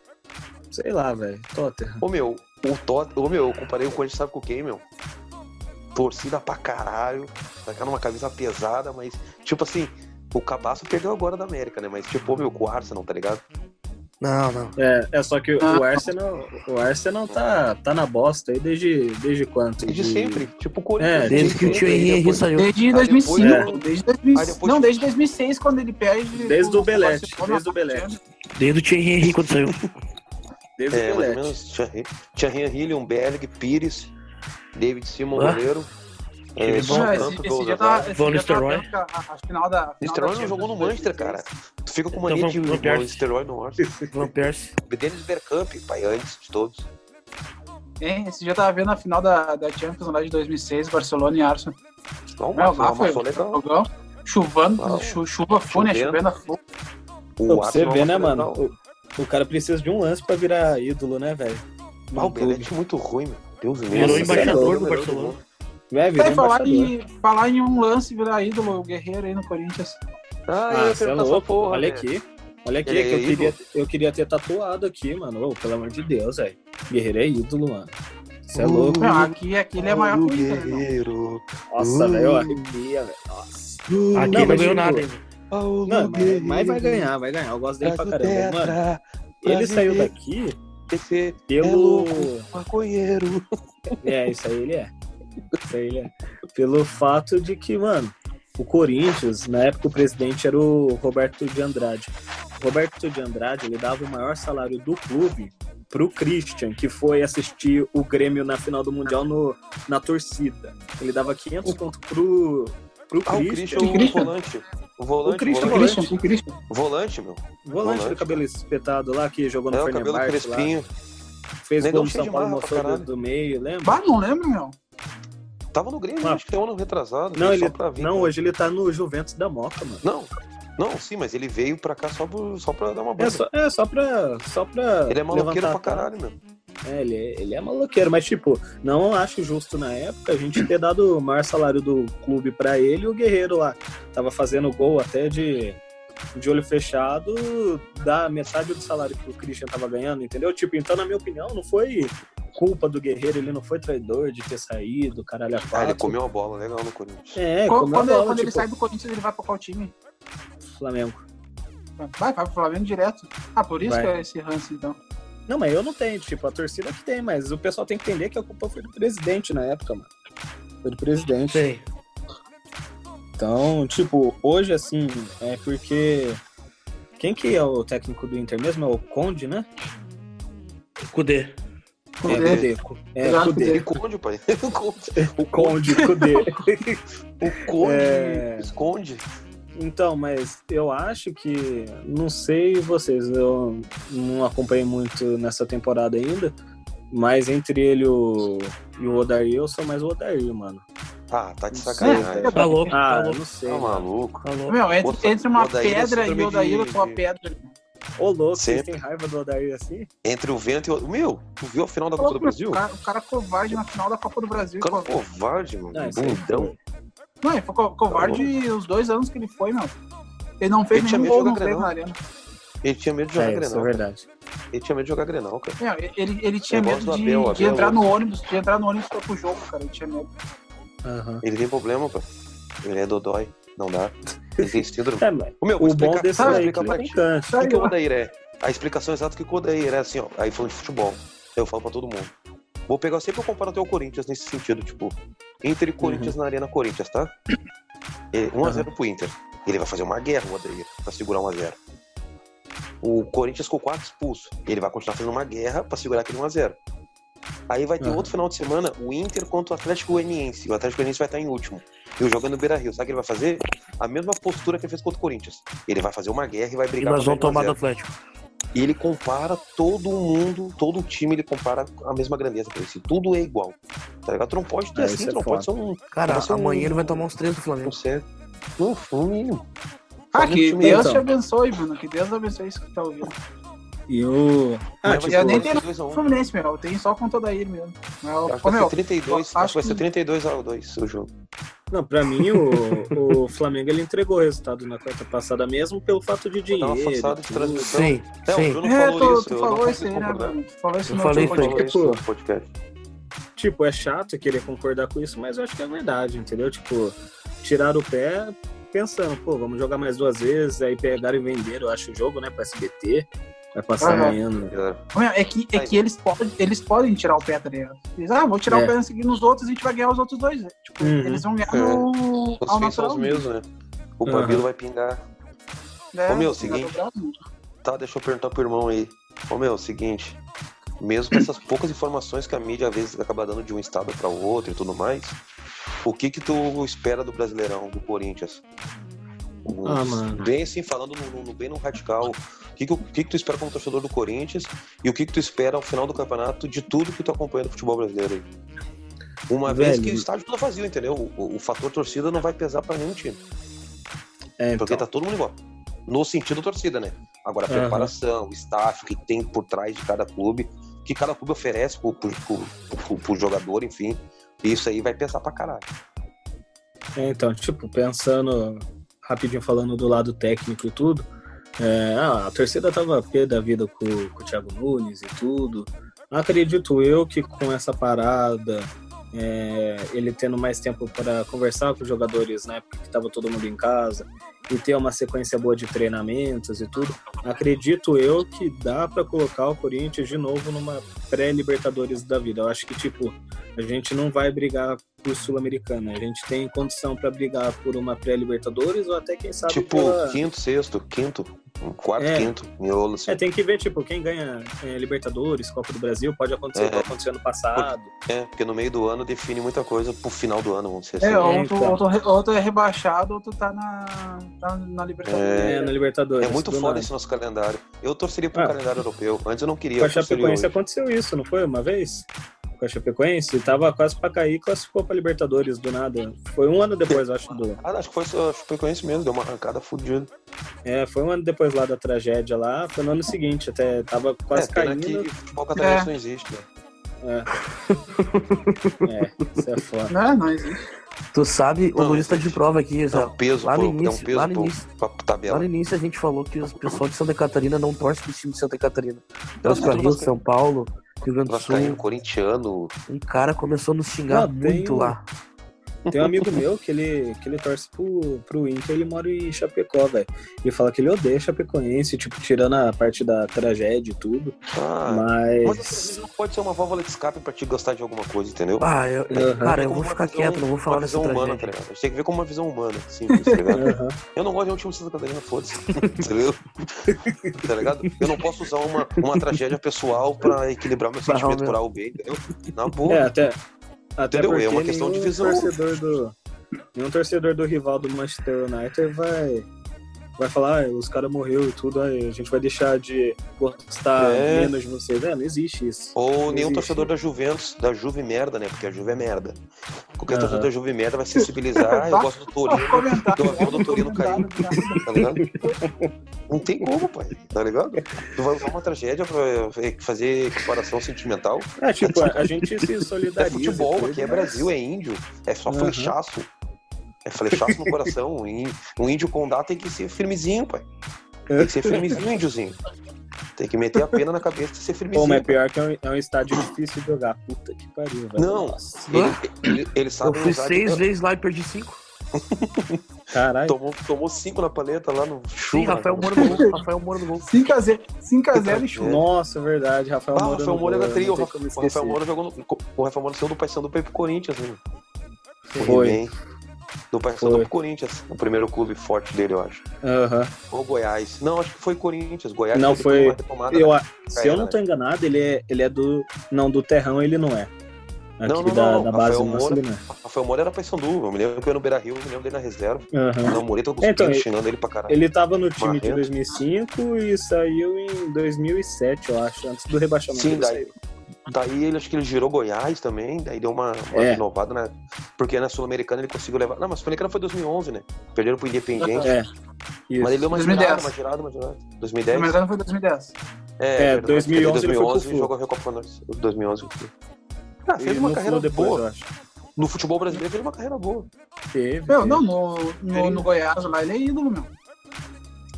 Sei lá, velho. Tottenham. Ô meu, o Tot... Ô meu, eu comparei o Corinthians, sabe com quem, meu? Torcida pra caralho, tá numa camisa pesada, mas, tipo assim, o Cabaço perdeu agora da América, né? Mas, tipo, ô meu, com o Arsenal, tá ligado? Não, não. É, é só que o Ah. Arsenal, o Arsenal tá, tá na bosta aí desde, desde quanto? Desde De- sempre, tipo o Corinthians. É, Desde que o tio Henrique depois- saiu. Desde Aí 2005. depois- Desde 2000, Aí depois- Não, desde 2006, quando ele perde. Desde o Belete, desde o Belete. Desde o Thierry Henry quando saiu. [LAUGHS] Desde É, mais ou menos. Tinha Henry, um Berg, Pires, David Simon, Ah. goleiro. É, bom. só esse, tanto esse dia tá. esse Van tá Nistelrooy. vendo que a, final da. Nistelrooy não jogou no Manchester, cara. 2016. Tu fica com Então mania de o Nistelrooy no Arsenal. Van Persie. [LAUGHS] Dennis Bergkamp, pai, antes de todos. Hein, esse dia eu tava vendo a final da, da Champions lá de 2006, Barcelona e Arsenal. Não, Meu, mas lá foi foi legal. jogão. Chuvando, chu- chuva fune, Chovendo. chovendo a fogo. Você ver, né, mano? O, cara precisa de um lance pra virar ídolo, né, velho? Ah, o Belete é muito ruim, meu. Deus Virou meu. Nossa, embaixador sério, do Barcelona. virou É, falar, embaixador. em, falar em um lance virar ídolo, o Guerreiro aí no Corinthians. Ah, Ah, você é louco. porra, Olha velho. aqui. Olha aqui, Ele que eu é queria, eu queria ter tatuado aqui, mano. Ô, pelo amor de Deus, velho. Guerreiro é ídolo, mano. Você é Uh. louco. Meu, aqui, aqui ele é maior que o né? Guerreiro. Nossa, Uh. velho, eu arrepia, velho. Nossa. Aqui Não, não, ganhou digo- nada ainda. Paulo Não, mas, Guerreiro. mas vai ganhar, vai ganhar. Eu gosto dele pra caramba. Mano, ele saiu daqui ser pelo. É louco. maconheiro. É, isso aí ele é. Isso aí ele é. Pelo fato de que, mano, o Corinthians, na época o presidente era o Roberto de Andrade. O Roberto de Andrade, ele dava o maior salário do clube pro Christian, que foi assistir o Grêmio na final do Mundial no, na torcida. Ele dava 500 conto pro, pro Ah, o Christian. O Christian? O volante, O Christian, o O volante. Christian, o Christian. Volante, meu. volante do volante. cabelo espetado lá, que jogou no É, Fenerbahçe lá. crespinho. Fez Negão gol no São de Paulo, mostrou do, do meio, lembra? Bah, não lembro, meu. Tava no Grêmio, Ah. acho que tem um ano retrasado. Não, veio ele, vir, não cara. hoje ele tá no Juventus da Moca, mano. Não, não, sim, mas ele veio pra cá só, por, só pra dar uma É banda. só, é só pra. Só pra Ele é maloqueiro levantar pra caralho, meu. É, ele é, ele é maloqueiro, mas tipo, não acho justo na época a gente ter dado o maior salário do clube pra ele e o Guerreiro lá. Tava fazendo gol até de, de olho fechado, da metade do salário que o Christian tava ganhando, entendeu? Tipo, então, na minha opinião, não foi culpa do Guerreiro, ele não foi traidor de ter saído, caralho, a Ah, ele quatro. comeu uma bola legal no Corinthians. É, quando a bola, quando ele tipo, sai do Corinthians, ele vai pra qual time? Flamengo. Vai, vai pro Flamengo direto. Ah, por isso Vai. que é esse ranço, então. Não, mas eu não tenho, tipo, a torcida que tem, mas o pessoal tem que entender que a culpa foi do presidente na época, mano. Foi do presidente. Sei. Então, tipo, hoje assim, é porque. Quem que é o técnico do Inter mesmo? É o Conde, né? Cudê. É, Cudê. Cudê. É, Exato, Cudê. Ele conde, pai. [LAUGHS] O conde. O Conde, Cudê. O conde É. esconde. Então, mas eu acho que. Não sei vocês, eu não acompanhei muito nessa temporada ainda. Mas entre ele e o, e o Odair, eu sou mais o Odair, mano. Ah, tá de É, sacanagem. Tá louco, Ah, tá eu louco. não sei. Tá maluco. Tá louco. Meu, entre, Outra- entre uma Odair é pedra e o Odair, de- eu sou a pedra. Ô, louco, vocês Sempre. têm raiva do Odair assim? Entre o vento e o. Meu, tu viu a final da Copa do Brasil? O cara, o cara covarde na final da Copa do Brasil. O cara co- covarde, mano. Não, aí Bundão. Não, ele foi co- covarde os dois anos que ele foi, meu. Ele não fez Ele nenhum gol, não jogar fez Grenal. na arena. Ele tinha medo de jogar É, isso é Grenal. cara. verdade. Ele tinha medo de jogar Grenal, cara. Ele, ele tinha medo de, Abel, de Abel, entrar no ônibus, de entrar no ônibus pro jogo, cara. Ele tinha medo. Aham. Ele tem problema, pá. Ele é dodói. Não dá. Ele tem síndrome. [LAUGHS] É, mas Ô, meu, o bom desse é explicar que pra ti. O que, que o Odair é? A explicação exata que o Odair é assim, ó. Aí falando de futebol. Eu falo pra todo mundo. Vou pegar sempre eu comparo até o Corinthians nesse sentido, tipo, Inter e Corinthians na Arena Corinthians, tá? É, 1x0 pro Inter. Ele vai fazer uma guerra, o Odair, pra segurar 1x0. O Corinthians com 4 expulsos. Ele vai continuar fazendo uma guerra pra segurar aquele 1x0. Aí vai ter Aham. outro final de semana, o Inter contra o Atlético Goianiense. O Atlético Goianiense vai estar em último. E o jogando no Beira Rio. Sabe o que ele vai fazer? A mesma postura que ele fez contra o Corinthians. Ele vai fazer uma guerra e vai E brigar nós pra vamos tomar do 1 a 0. Atlético. E ele compara todo mundo, todo o time, ele compara a mesma grandeza assim, Tudo é igual. Tá ligado? Tu não pode ter É, assim, tu é não pode ser um. Cara, ser um- amanhã ele vai tomar uns três do um Flamengo. certo. Não, foi o mínimo. Ah, Flamengo que time Deus então. te abençoe, mano. Que Deus abençoe isso que tá ouvindo. E o. Ah, Mas tipo, eu nem tenho 2 a 1. Fluminense, meu. Eu tenho só com toda ele mesmo. Mas, Acho ô, que vai meu, ser 32, eu acho que vai acho ser que- 32 a 2 o jogo. Não, pra mim, o, o [LAUGHS] Flamengo ele entregou o resultado na quarta passada, mesmo pelo fato de dinheiro. de transmissão. Sim, É, o sim. Bruno É, falou tu, isso, tu eu falou não isso aí, né, falou isso Eu falei último isso aí. Falou isso podcast. no podcast. Tipo, é chato querer concordar com isso, mas eu acho que é verdade, entendeu? Tipo, tiraram o pé pensando, pô, vamos jogar mais duas vezes, aí pegaram e venderam, eu acho, o jogo, né, pro SBT. Vai passar amanhã. né? Meu, É que, é que eles, podem, eles podem tirar o pé, tá ligado? Eles, ah, vou tirar É. o pé seguir nos outros e a gente vai ganhar os outros dois. né? Tipo, Uhum. eles vão ganhar É. no, Os ao natural. os mesmos, né? O Aham. Babilo vai pingar. né? Ô, meu, seguinte. Tá, deixa eu perguntar pro irmão aí. Ô meu, seguinte. Mesmo com essas poucas informações que a mídia às vezes acaba dando de um estado para o outro e tudo mais, o que que tu espera do Brasileirão, do Corinthians? Ah, mano. Bem assim, falando no, no- bem no radical, que, que, o que, que tu espera como torcedor do Corinthians e o que, que tu espera ao final do campeonato de tudo que tu acompanha do futebol brasileiro aí. Uma Velho. vez que o estádio tá vazio, entendeu? O, o- o fator torcida não vai pesar pra nenhum time. É, então, Porque tá todo mundo igual. No sentido torcida, né? Agora, a preparação, o staff que tem por trás de cada clube, que cada clube oferece pro, pro, pro, pro- pro jogador, enfim. Isso aí vai pesar pra caralho. É, então, tipo, pensando rapidinho falando do lado técnico e tudo, é, ah, a torcida tava pé da vida com, com o Thiago Nunes e tudo. Acredito eu que com essa parada, é, ele tendo mais tempo para conversar com os jogadores na época que tava todo mundo em casa e ter uma sequência boa de treinamentos e tudo, acredito eu que dá para colocar o Corinthians de novo numa pré-Libertadores da vida. Eu acho que, tipo, a gente não vai brigar por Sul-Americana. A gente tem condição para brigar por uma pré-Libertadores ou até, quem sabe, Tipo, pela- quinto, sexto, quinto, quarto, É. quinto, miolo, assim. É, tem que ver, tipo, quem ganha é, Libertadores, Copa do Brasil, pode acontecer É. igual aconteceu ano passado. É, porque no meio do ano define muita coisa pro final do ano, vamos dizer É, assim. ou É, tu, então. ou, tu, ou tu é rebaixado ou tu tá na, tá na Libertadores. É, na Libertadores. É muito foda nada. esse nosso calendário. Eu torceria pro Ah. calendário europeu. Antes eu não queria. Com a eu torceria Chapecoense aconteceu isso, não foi? Uma vez? Com a Chapecoense, tava quase pra cair e classificou pra Libertadores do nada. Foi um ano depois, acho, do. Ah, acho que foi só a Chapecoense mesmo, deu uma arrancada fodida. É, foi um ano depois lá da tragédia lá, foi no ano seguinte, até tava quase é, caindo. que futebol catarinense É. não existe, né? [LAUGHS] É, isso é foda. Não, não existe. Tu sabe, o Não, Luiz tá de prova aqui, É já. um peso, Lá no pro, é um início- peso lá no início- pra Lá tabela. no início a gente falou que os pessoal de Santa Catarina não torce pro time de Santa Catarina. Não, Torce pra Rio. São Paulo, Rio Grande do Sul. corintiano. Um cara começou a nos xingar tem muito um- lá. Tem um amigo meu que ele, que ele torce pro, pro Inter, ele mora em Chapecó, velho. Ele fala que ele odeia Chapecoense, tipo, tirando a parte da tragédia e tudo. Ah, mas Mas. não pode ser uma válvula de escape pra te gostar de alguma coisa, entendeu? Ah, eu, Aham. cara, eu vou ficar visão- quieto, não vou falar uma dessa visão humana, tá tragédia. ligado? A gente tem que ver como uma visão humana, simples, tá ligado? Aham. Eu não gosto de um time de Santa Catarina, foda-se. [LAUGHS] Entendeu? tá ligado? Eu não posso usar uma, uma tragédia pessoal pra equilibrar meu sentimento por algo bem, entendeu? Na boa. É, até. Até Entendeu? porque É uma questão de visão. torcedor do. Nenhum torcedor do rival do Manchester United vai. Vai falar, ah, os caras morreram e tudo, aí a gente vai deixar de gostar É. menos de vocês. É, não existe isso. Ou nenhum existe. torcedor da Juventus, da Juve merda, né? Porque a Juve é merda. Qualquer Aham. torcedor da Juve merda vai se sensibilizar. Ah, eu gosto do Torino. Eu gosto do Torino cair. comentário, Tá ligado? Não tem como, pai. Tá ligado? Tu vai usar uma tragédia pra fazer comparação sentimental. É, tipo, a, gente se É solidariza. futebol, e tudo, aqui é Brasil, é índio. É só Aham. flechaço. É flechaço no coração. Um ín- índio condá tem que ser firmezinho, pai. Tem que ser firmezinho, índiozinho. Tem que meter a pena na cabeça e ser Pô, firmezinho. mas pior que é um, é um estádio difícil de jogar. Puta que pariu, velho. Não. Ele, ele, ele Eu sabe fui usar. seis vezes lá e perdi cinco. Caralho. Tomou, tomou cinco na paleta lá no chuva. Sim, Rafael Moura no gol. Rafael Moura no gol. 5x0 5x0 e chuva. Nossa, verdade. Rafael Ah, o Moura. Rafael Moura gol, era trio. O Rafael. Moura jogou no, o Rafael Moura saiu do pra ir pro Corinthians, né? Foi. He-Man. Do Paysandu pro Corinthians. O primeiro clube forte dele, eu acho. Aham. Ou Goiás. Não, acho que foi Corinthians. Goiás Não, foi- uma retomada, Eu, né? se eu não tô enganado, ele é, ele é do. Não, do Terrão ele não é. Aqui Não, não, da, não, da base Moura. ele não é. Rafael Moura era Paysandu. Eu me lembro que eu ia no Beira Rio, eu me lembro dele na reserva. Não, o Moreta com Então, ele- pra caralho. Ele tava no time de Marrento. 2005 e saiu em 2007, eu acho, antes do rebaixamento. Sim, daí- saiu. Daí ele acho que ele girou Goiás também, daí deu uma, uma É. renovada, né? Porque na Sul-Americana ele conseguiu levar. Não, mas Sul-Americana foi 2011, né? Perderam pro Independiente. É. Isso. Mas ele deu uma 2010. girada, uma girada, uma girada. 2010? O mercado foi 2010. É, É, 2011 ele foi pro 2011 Flu. jogou a Recopa Nós. 2011. Ah, fez E uma carreira depois, boa. eu acho. No futebol brasileiro fez uma carreira boa. Teve. Meu, teve. não, no, no, no Goiás lá ele é ídolo, meu.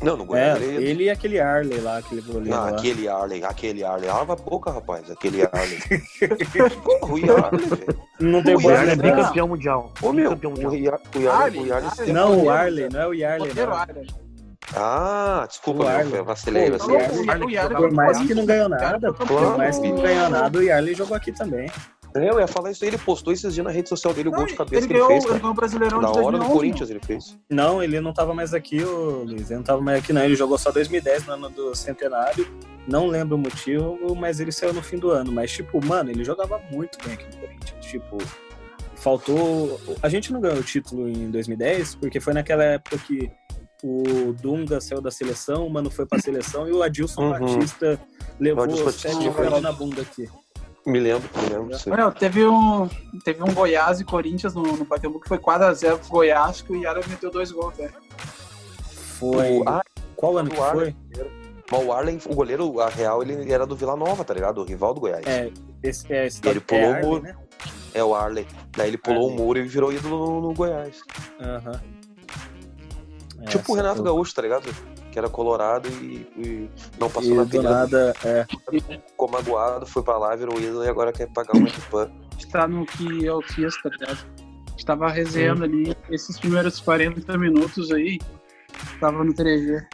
Não, no É, Goiás ele... ele e aquele Arley lá, aquele goleiro Ah, lá. aquele Arley, aquele Arley. Lava a boca, rapaz, aquele [LAUGHS] Arley. Porra, o Arley, velho. Não tem O Yarley é Não. bicampeão mundial. Ô, meu, Bicampeão o mundial. Yarley, o Arley. Não, o Arley, não é o Yarley, não. Arley. Ah, desculpa, meu, Arley. eu vacilei, Pô, vacilei. Por mais que não ganhou nada, por mais que não ganhou nada, o Yarley jogou aqui também. É, eu ia falar isso aí, ele postou esses dias na rede social dele, o gol Não, de cabeça ele que ele ganhou, fez, ele ganhou o Brasileirão Na de hora do 2011. Corinthians ele fez. Não, ele não tava mais aqui, ô Luiz. Ele não tava mais aqui, não. Ele jogou só 2010, no ano do centenário. Não lembro o motivo, mas ele saiu no fim do ano. Mas, tipo, mano, ele jogava muito bem aqui no Corinthians. Tipo, faltou. A gente não ganhou o título em 2010, porque foi naquela época que o Dunga saiu da seleção, o Mano foi pra seleção e o Adilson Uhum. Batista levou O Adilson sete gols na bunda aqui. Me lembro, me lembro. sim. Olha, teve um, teve um Goiás e Corinthians no, no Pacaembu que foi 4x0 pro Goiás, que o Yara meteu dois gols, né? Foi. O- ah, Qual ano que o foi? mas o Arlen, o goleiro, a real, ele era do Vila Nova, tá ligado? O rival do Goiás. É, esse, é, esse Ele é pulou o Arlen, muro. né? É o Arley. Daí ele pulou Arley. o muro e virou ídolo no, no Goiás. Aham. tipo o Essa Renato foi- Gaúcho, tá ligado? Que era colorado e, e não passou E na do peneira, nada, é. ficou magoado, foi pra lá, virou ídolo e agora quer pagar uma equipa. Está no que eu fiz, tá ligado? Estava resenhando ali esses primeiros 40 minutos aí. Tava no 3G.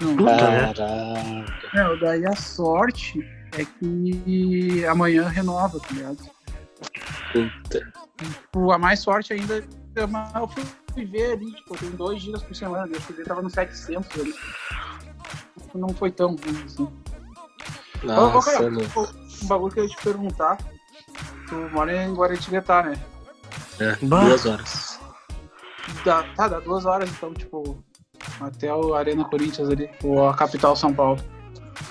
Não, Puta, né? Caraca. Meu, daí a sorte é que amanhã renova, tá ligado? Puta. Tipo, a mais sorte ainda, eu eu fui ver ali, tipo, tem dois dias por semana, eu fui ver, tava no 700 ali. Tipo, Não foi tão ruim assim. Ô, ô, Nossa, cara, o- um bagulho que eu ia te perguntar. Tu mora em Guaratinguetá, né? É, Bah. duas horas. Dá, tá, dá duas horas, então, tipo, até o Arena Corinthians ali, ou a capital São Paulo.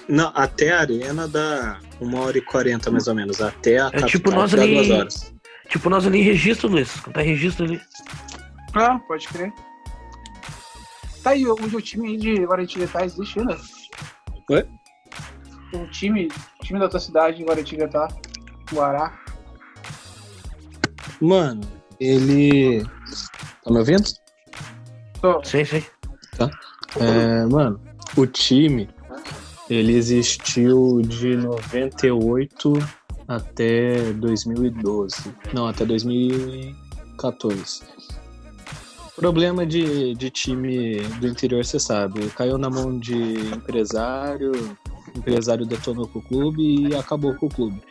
Não, até a arena dá uma hora e quarenta, mais ou menos. Até a capital tipo nós dá ali- duas horas. Tipo, nós ali em registro, Luiz. Tá registro ali. Ah, pode crer. Tá aí, onde o time aí de Guaratinguetá existe ainda? Oi? O time, o time da tua cidade de Guaratinguetá, Guará. Mano, ele. Tá me ouvindo? Tô, Sei, sei. É, mano, o time ele existiu de 98 até 2012. Não, até 2014. Problema de, de time do interior, você sabe. Caiu na mão de empresário, o empresário detonou com o clube e acabou com o clube.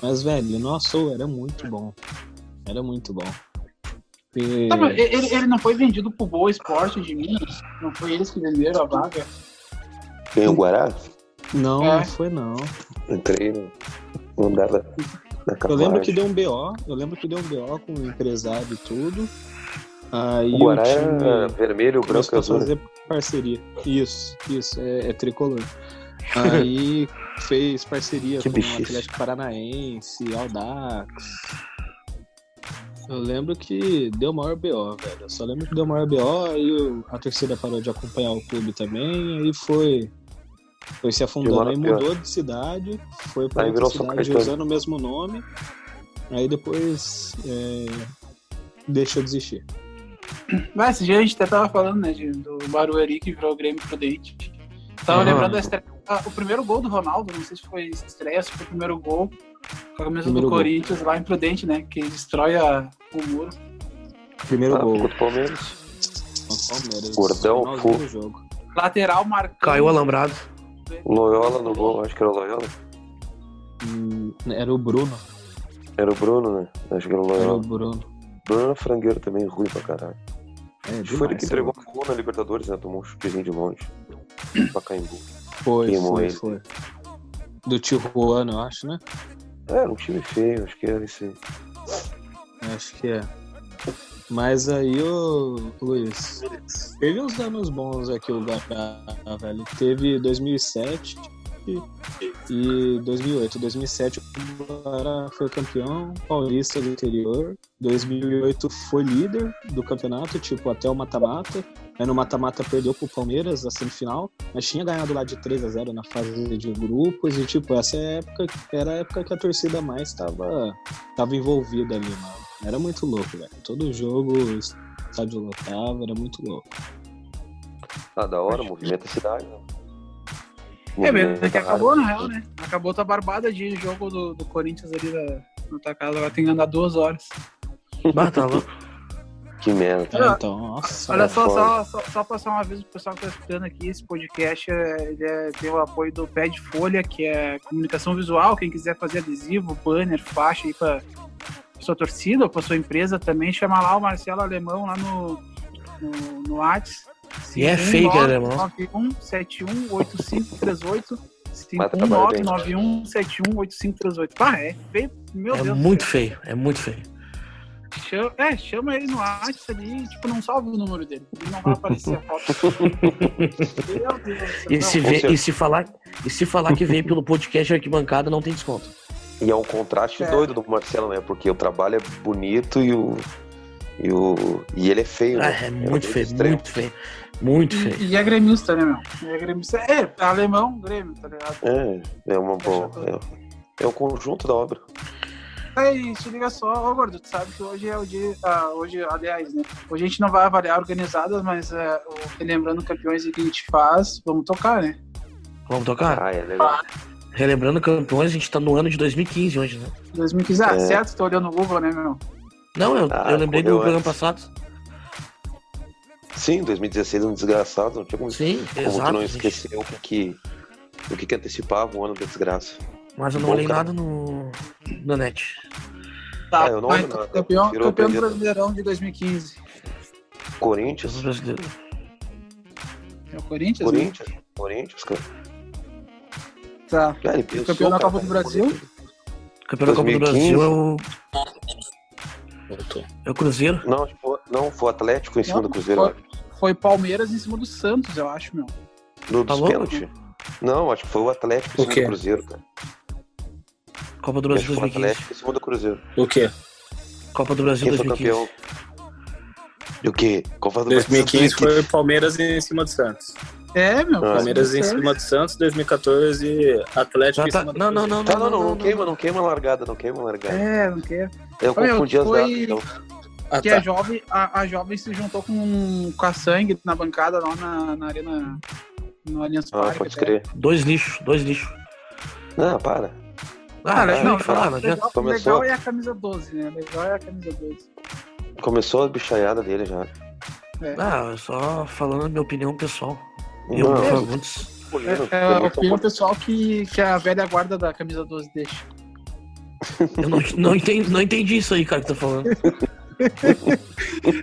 Mas, velho, nossa, era muito bom. Era muito bom. E- Tá, mas ele, ele não foi vendido pro Boa Esporte de Minas? Não foi eles que venderam a vaga? Tem o Guará? Não, É. não foi não. Entrei no. Não dava. Eu lembro que deu um BO, eu lembro que deu um BO com o empresário e tudo. Aí O Guará time vermelho, branco e azul. fazer parceria. Isso, isso, é, é tricolor. Aí [LAUGHS] fez parceria Que com o. Atlético Paranaense, Aldax. Eu lembro que deu maior BO, velho. Eu só lembro que deu maior BO, aí a torcida parou de acompanhar o clube também, aí foi. Foi se afundando, aí mudou de cidade, foi pra Aí outra cidade usando o mesmo nome, aí depois é, deixou de existir. Mas esse dia a gente até tava falando, né, de- do Barueri que virou Grêmio Prudente. Tava Aham. lembrando da estreia, ah, o primeiro gol do Ronaldo, não sei se foi estreia, se foi o primeiro gol com a camisa Primeiro do gol. Corinthians lá em Prudente, né, que destrói a- o muro. Primeiro Ah, gol contra o Palmeiras. o Palmeiras. Gordão, do jogo. Lateral marcando. Caiu o alambrado. Loyola no gol, acho que era o Loyola. Hum, Era o Bruno. Era o Bruno, né? Acho que era o Era o Loyola. Bruno. Era frangueiro também, ruim pra caralho. É, que foi ele demais, que entregou louco. o gol na Libertadores, né? Tomou um chutezinho de longe. [COUGHS] Pacaembu. Foi, Queimou foi, ele. foi. Do Tijuana, eu acho, né? É, era um time feio, acho que era esse. Acho que é. Mas aí, ô Luiz, teve uns anos bons aqui o Guará, velho. Teve 2007 e 2008. 2007 o foi campeão paulista do interior. 2008 foi líder do campeonato, tipo, até o mata-mata. Aí no mata-mata perdeu pro Palmeiras na semifinal, mas tinha ganhado lá de 3 a 0 na fase de grupos. E, tipo, essa época era a época que a torcida mais tava, tava envolvida ali, mano. Era muito louco, velho. Todo jogo, o estádio lotava, era muito louco. Ah, da hora, movimenta a cidade, né? É mesmo, Movimenta que a acabou na real, né? Acabou tua barbada de jogo do, do Corinthians ali da, na tua casa, agora tem que andar duas horas. Bah, tá louco. Que merda. Olha- É, então, nossa. Olha é só, só, só, só passar uma vez pro pessoal que tá escutando aqui, esse podcast é, ele é- tem o apoio do Pé de Folha, que é comunicação visual, quem quiser fazer adesivo, banner, faixa aí pra sua torcida ou pra sua empresa também, chama lá o Marcelo Alemão lá no, no, no Whats. E é fake, alemão. 91718538 Mas trabalha bem. 51991718538. Pá, é feio, meu É Deus. do muito feio, é muito feio. Chama, é, chama ele no WhatsApp ali e, tipo, não salva o número dele. Ele não vai aparecer a foto. [LAUGHS] Meu Deus. E céu. se, Não, vê- e, se falar, e se falar que veio pelo podcast Arquibancada, não tem desconto. E é um contraste É. doido do Marcelo, né? Porque o trabalho é bonito e o. E, o, e ele é feio, Ah, né? é muito feio, extremo. muito feio. Muito feio. E, e é gremista, né, meu? É gremista. É, alemão, grêmio, tá ligado? É, é uma boa. É, é o conjunto da obra. Aí, se liga só, ô gordo, tu sabe que hoje é o dia. ah, hoje, aliás, né? Hoje a gente não vai avaliar organizadas, mas é, o- lembrando campeões que a gente faz, vamos tocar, né? Vamos tocar? Ah, é legal. Relembrando campeões, a gente tá no ano de 2015 hoje, né? 2015. Ah, É. certo, tô olhando no Google, né, meu? Não, eu, Ah, eu lembrei do correu programa antes. passado. Sim, 2016 é um desgraçado, não tinha como, Sim, como tu exato. não esquecer o que, o que, que antecipava um ano da desgraça. Mas eu não Bom, olhei cara. nada no, na net. Tá, Ah, eu não nada. campeão, campeão brasileirão de 2015. Corinthians, brasileiro. É o Corinthians? né? Corinthians, Corinthians, cara. Tá. Ele pensou, Campeão da cara, Copa do cara, Brasil? Campeão da Copa do 2015. Brasil é o, Voltou. é o Cruzeiro. Não, foi, não, foi o Atlético em cima Não, do Cruzeiro, foi-. Foi Palmeiras em cima do Santos, eu acho, meu. no Tá dos louco? pênaltis. Não, acho que foi o Atlético em O cima quê? do Cruzeiro, cara. Copa do Brasil que foi o 2015. Atlético em cima do Cruzeiro. O quê? Copa do Brasil Quem foi 2015. campeão? E o quê? Copa do 2015 Brasil. foi Palmeiras em cima do Santos. É, meu. Ah. Palmeiras em é. cima do Santos, 2014 Atlético Já em tá- cima do Não, não, não, Tá, não, não, não, não, não queima, não queima a largada, não queima a largada. É, não quer. Eu meu, confundi as foi- datas, então. Ah, Que tá. a jovem, a, a jovem se juntou com, com a sangue na bancada lá na, na arena. No Allianz Ah, Parque. pode até. crer. Dois lixos, dois lixos. Não, para. Ah, Ah, deixa legal, eu falar, não legal, Começou. legal é a camisa 12, né? Legal é a camisa 12. Começou a bichaiada dele já. Ah, só falando a minha opinião pessoal. Eu, Não, é, favor. É, é a opinião pessoal que, que a velha guarda da camisa 12 deixa. Eu não, não, entendi, não entendi isso aí, cara, que tá falando.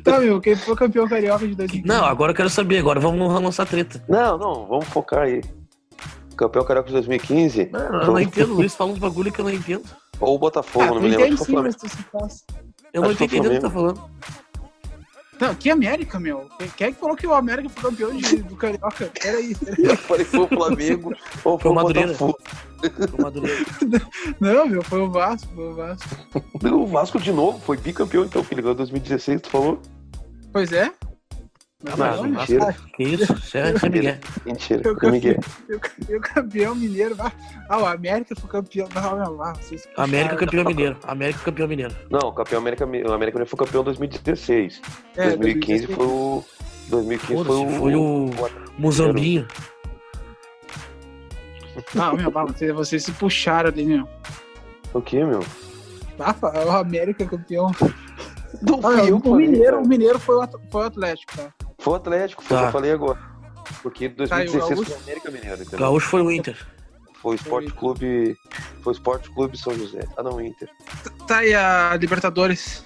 Tá, meu, quem foi campeão carioca de 2015? Não, agora eu quero saber, agora vamos lançar treta. Não, não, vamos focar aí. Campeão Carioca de 2015, Não, eu não entendo, o Luiz fala uns bagulho que eu não entendo. ou o Botafogo, Ah, não me lembro. sim, mas tu se faz. Eu não Acho tô foi entendendo o que tá falando. Não, que América, meu? Quem- é que falou que o América foi campeão de, do Carioca? Peraí. Eu falei, foi o Flamengo ou foi Foi o Madureira. Botafogo. O Madureira. [LAUGHS] Não, meu, foi o Vasco, foi o Vasco. O Vasco de novo foi bicampeão, então, que ele ganhou em 2016, tu falou? Pois é. Ah, não, mentira. mas, Que isso? É, é Miguel. Mentira, Eu é Miguel. ah, E o campeão mineiro. Ah, ah, o América foi campeão. Não, não, ah, vocês América puxaram. campeão mineiro. América campeão mineiro. Não, o campeão América, o América Mineiro foi campeão em 2016. É, 2015 foi o. 2015 foi o. foi o Muzambinho. Ah, meu, vocês, vocês se puxaram ali, meu. O que, meu? Ah, o América campeão. Não Ah, eu o, Mineiro, cara. o Mineiro foi o, o Atlético, tá? Foi o Atlético, foi o Tá. que eu falei agora. Porque Tá, e o 2016 Gaúcho? foi o América Mineiro, entendeu? Gaúcho foi o Inter. Foi o Esporte Clube. Foi o Esporte Clube São José. Ah não, Inter. Tá aí a Libertadores.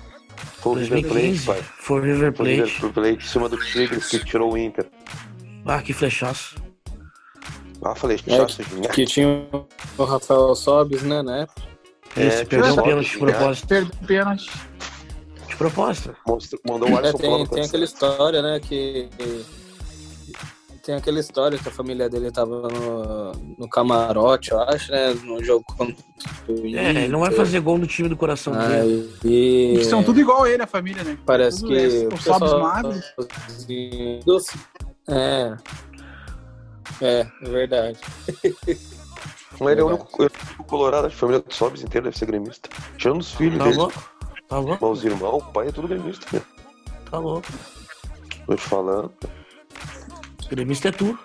Foi o River Plate, 2015. pai. Foi o River Foi o Plate. River Plate em cima do Tigres que tirou o Inter. Ah, que flechaço. Ah, falei, É, chato, genial. Que tinha o Rafael Sobes, né, né? É, Isso, perdeu um só pênalti de que, né? propósito. Perdeu o pênalti. De propósito. Mostrou- Mandou o É, Alisson tem, falar tem aquela história, né, que... Tem aquela história que a família dele tava no, no camarote, eu acho, né, no jogo contra o É, ele não vai Inter. fazer gol no time do coração dele. Aí, E são tudo igual a ele, a família, né? Parece tudo que é- o pessoal- magro. É. É, é verdade. Mas ele é o único ele é o único colorado, a família do Sobs inteira deve ser gremista. Tirando os filhos Tá dele. louco? Tá louco? Mas os irmãos, o pai é tudo gremista, né? Tá louco. Tô te falando. Gremista é tu.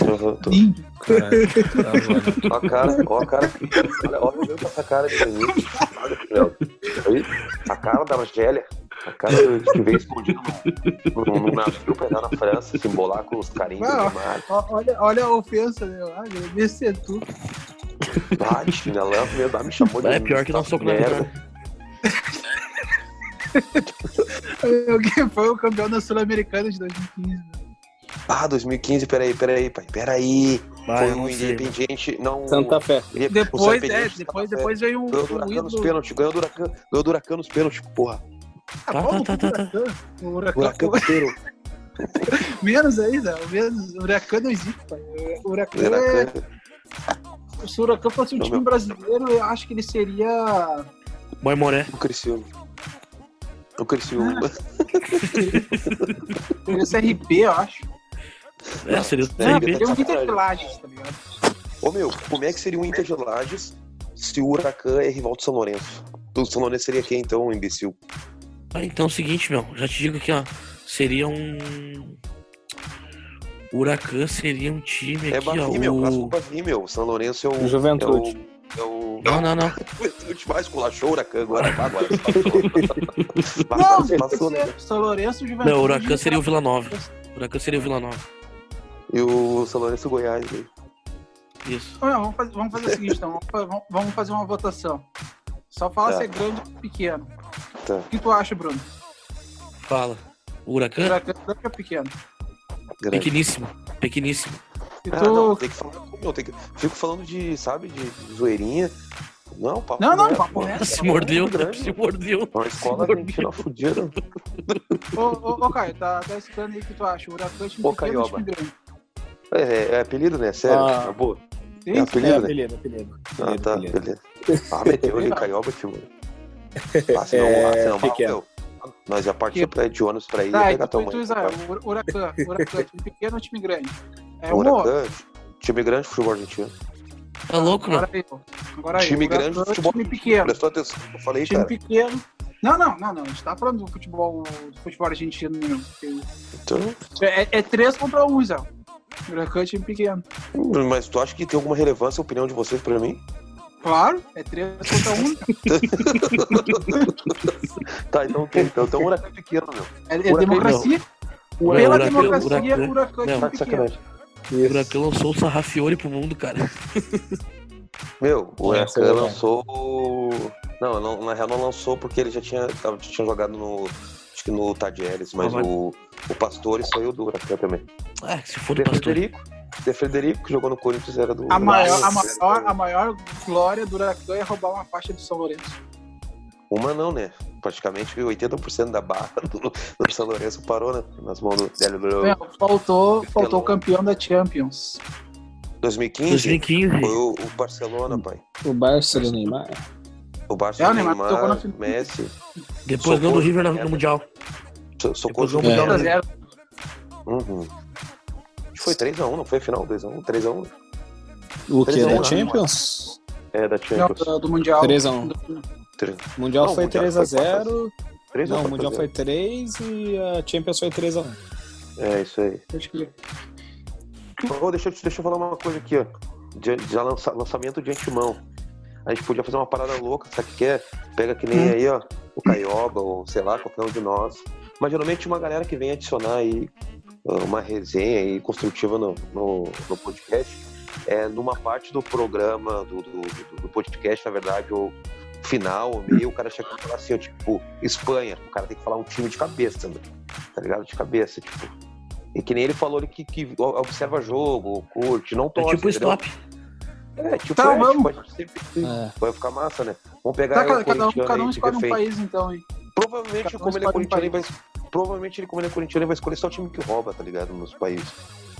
Uhum, tô- Sim. Caralho, tá. Ó a cara, ó a cara. Olha, olha essa cara de gremista. Aí, A cara da Argélia. A cara do- que veio escondido num, num, num navio pra entrar na França, se embolar com os carinhos do mar. Olha, olha a ofensa, meu. Ah, gremista é tu. Vai, chinelão, me chamou de É pior que um soco na merda. Quem foi o campeão da Sul-Americana de 2015? né? Ah, 2015, peraí, peraí, pai. Peraí. Vai, Foi o sei. Independiente, não. Santa Fé. o Depois, é, depois, depois veio o, Ganhou do o Huracan nos pênaltis, ganhou do Huracan, nos pênaltis, porra. Ah, Tá, tá, tá, tá, Huracan. O Huracan inteiro. [LAUGHS] menos ainda. o Menos, o Huracan não existe, pai. O Huracan, é, se o Huracan fosse um Não, time meu. brasileiro, eu acho que ele seria. Boy Moré. O Criciúma. O Criciúma. Seria CRB, eu acho. É, seria o É, um tá Inter de. Lages, tá ligado? Ô meu, como é que seria o Inter de Lages se o Huracan é rival do São Lourenço? O São Lourenço seria quem então, imbecil? Ah, então é o seguinte, meu. Já te digo aqui, ó. Seria um. O Huracan seria um time É aqui, ó. Meu. O... Bavi, meu. O São Lourenço é o. Juventude. É o. É o... Não, não, não. Juventude mais culachou o Huracan agora. Agora [LAUGHS] Não, passou. né? São Lourenço, Juventude. Não, o Huracan seria o Vila Nova. O Huracan seria o Vila Nova. E o São Lourenço Goiás. aí. Isso. Não, vamos, fazer, vamos fazer o seguinte, então. Vamos, fa- vamos- vamos fazer uma votação. Só fala Tá. se é grande ou pequeno. Tá. O que tu acha, Bruno? Fala. O Huracan? Huracan grande ou pequeno? Grande. Pequeníssimo. Pequeníssimo. E Ah, tu... não, tem que falar com meu, tem que... Fico falando de, sabe, de, de zoeirinha. Não, papo Não, não, reto, papo reto. Se mordeu, grande. se mordeu. Uma escola argentina fudida. Ô, ô, ô, Caio, tá, tá explicando aí o que tu acha. O Huracan é time Ô, Caioba. time grande? É, é apelido, né? Sério, Ah. na boa. Sim, É apelido, É, né? apelido, apelido. Ah, apelido, tá, apelido. beleza. Ah, meteu ali, Caioba, tio. [LAUGHS] Ah, se não, É, ah, se não, pequeno. meu, nós já partia pra de ônibus pra ir Tá, e tu, tu. Israel, o Huracan, Huracan, time pequeno ou time grande? É um. Huracan, time grande de futebol argentino. Tá louco, meu? Agora aí, ó. Agora aí. Time grande de futebol. Time pequeno. Prestou atenção, eu falei, Time cara. pequeno. Não, não, não, não. A gente tá falando do futebol, do futebol argentino mesmo. Então, É, é três contra um, Zé. Huracan é time pequeno. mas tu acha que tem alguma relevância a opinião de vocês pra mim? Claro, é três contra um. [LAUGHS] Tá, então tem. Então, então Huracan é pequeno, meu. É, é democracia. Não, Pela democracia, Huracan- Huracan é não, time Tá pequeno. Sacanagem. O Huracan lançou o Sarrafiore pro mundo, cara. Meu, o É, Huracan legal. lançou. Não, não, na real não lançou porque ele já tinha, tava- tinha jogado no. Acho que no Tadieres, mas Ah, mas- o, o Pastore saiu do Huracan também. Ah, se for do pastor. Frederico. De Frederico, que jogou no Corinthians, era do. A maior, a, maior, a maior glória do Huracan é roubar uma faixa do São Lourenço. Uma não, né? Praticamente 80% da barra do, [LAUGHS] do São Lourenço parou né? nas mãos do Del É, faltou, faltou o campeão da Champions. 2015 2015. foi o, o Barcelona, pai. O Barça do Neymar. O Barça, É, o o Neymar Neymar, tocou na final. Messi, Depois ganhou do River no, no Mundial. so- socou o. Mundial. É. 0 Uhum. Acho que foi 3x1, não foi a final? 2x1? 3x1? O que? Três a um, Da né? Champions? É, da Não, Champions. do, do Mundial. 3 a 1. Do- O Mundial Não, foi Mundial 3x0. 3 Não, o Mundial foi 3 e a Champions foi 3x1. É, isso aí. Pode crer. Ô, deixa, eu- deixa eu falar uma coisa aqui, ó. De, de lança- lançamento de antemão. A gente podia fazer uma parada louca, sabe o que é? Pega que nem Hum. aí, ó, o Caioba, ou sei lá, qualquer um de nós. Mas geralmente uma galera que vem adicionar aí uma resenha aí construtiva no, no, no podcast, é numa parte do programa, do, do, do- do podcast, na verdade, ou final, meio, o cara chega e fala assim, ó, tipo, Espanha, o cara tem que falar um time de cabeça, né? tá ligado? De cabeça, tipo. E que nem ele falou ali que, que observa jogo, curte, não É torce, tipo entendeu? stop. É, tipo, Tá, é, vamos. tipo, a gente sempre É. vai ficar massa, né? Vamos pegar Tá, aí cada, o cada um, cada um escolhe um país, então, hein? Provavelmente, um como ele é corintiano, ele vai... Provavelmente, ele, como ele é corintiano, ele vai escolher só o time que rouba, tá ligado? Nos países.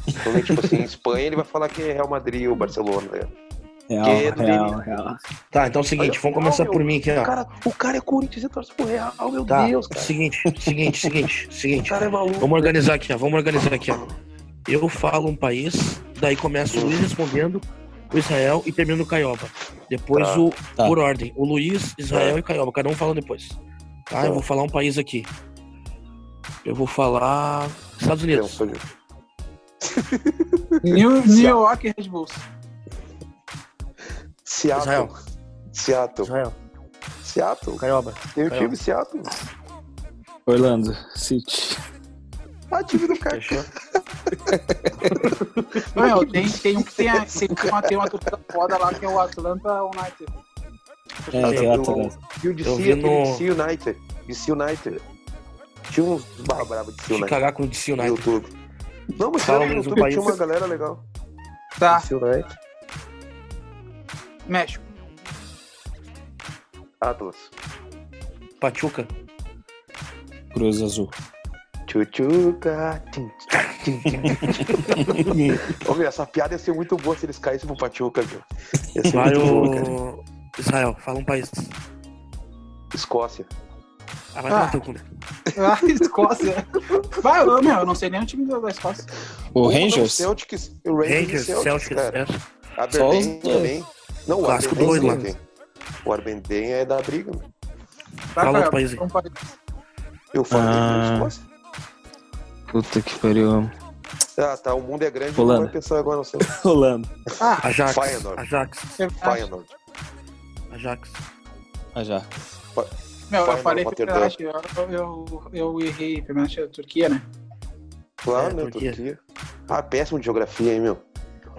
Provavelmente, tipo assim, em Espanha, ele vai falar que é Real Madrid ou Barcelona, tá ligado? Real, é real, real. Tá, então é o seguinte, vamos começar por mim aqui, O ó. cara, o cara é Corinthians e torce pro Real, meu Tá, Deus, cara. seguinte, seguinte, seguinte, [LAUGHS] O seguinte. cara é maluco. Vamos organizar aqui, ó. Vamos organizar aqui, ó. Eu falo um país, daí começa o Luiz respondendo, o Israel e termina o Caioba. Depois Tá. o. Tá. Por ordem. O Luiz, Israel e Caioba. Cada um falando depois. Tá? Tá. Eu vou falar um país aqui. Eu vou falar. Estados Unidos. [LAUGHS] New, New York Red Bulls. Seattle. Israel. Seattle. Israel. Seattle. Caioba. Tem o Caioba. time Seattle. Orlando, City. Ah, time do cara. Fechou? [LAUGHS] Não, tem, tem um que tem, a- tem uma, tem uma torcida foda lá que é o Atlanta United. É, tem eu- Atlanta. E o DC, no- DC United. DC United. Tinha uns barra brava de DC United Chicago com o DC no United. YouTube. Não, mas Fala no YouTube país. tinha uma galera legal. Tá, DC United. México. Atlas. Pachuca. Cruz Azul. Tchim. [LAUGHS] Ô, meu, essa piada ia ser muito boa se eles caíssem pro Pachuca, meu. Ia ser Vai muito boa, cara. o. Israel, fala um país. Escócia. Ah, vai Ah. tomar cu, né? Ah, [LAUGHS] Escócia. Vai, eu, meu, eu não sei nem o time da Escócia. O Rangers? Celtics, o Rangers, Rangers, Celtics, Celtics, cara. é. Aberdeen também. Não, o Clássico do dois também. O Aberdeen é da briga, meu. Vai, Fala outro país aí. Eu falei Ah. da Escócia. Puta que pariu. Ah, tá, o mundo é grande, não Holanda. vai pensar agora, não sei. [LAUGHS] Rolando. Ah, Ajax. Feyenoord. Ajax. Feyenoord. Ajax. Já. Meu, eu falei. Fenerbahçe, eu, eu, eu errei. Fenerbahçe é Turquia, né? Claro, É, né, Turquia. Turquia. Ah, péssimo de geografia, hein, meu.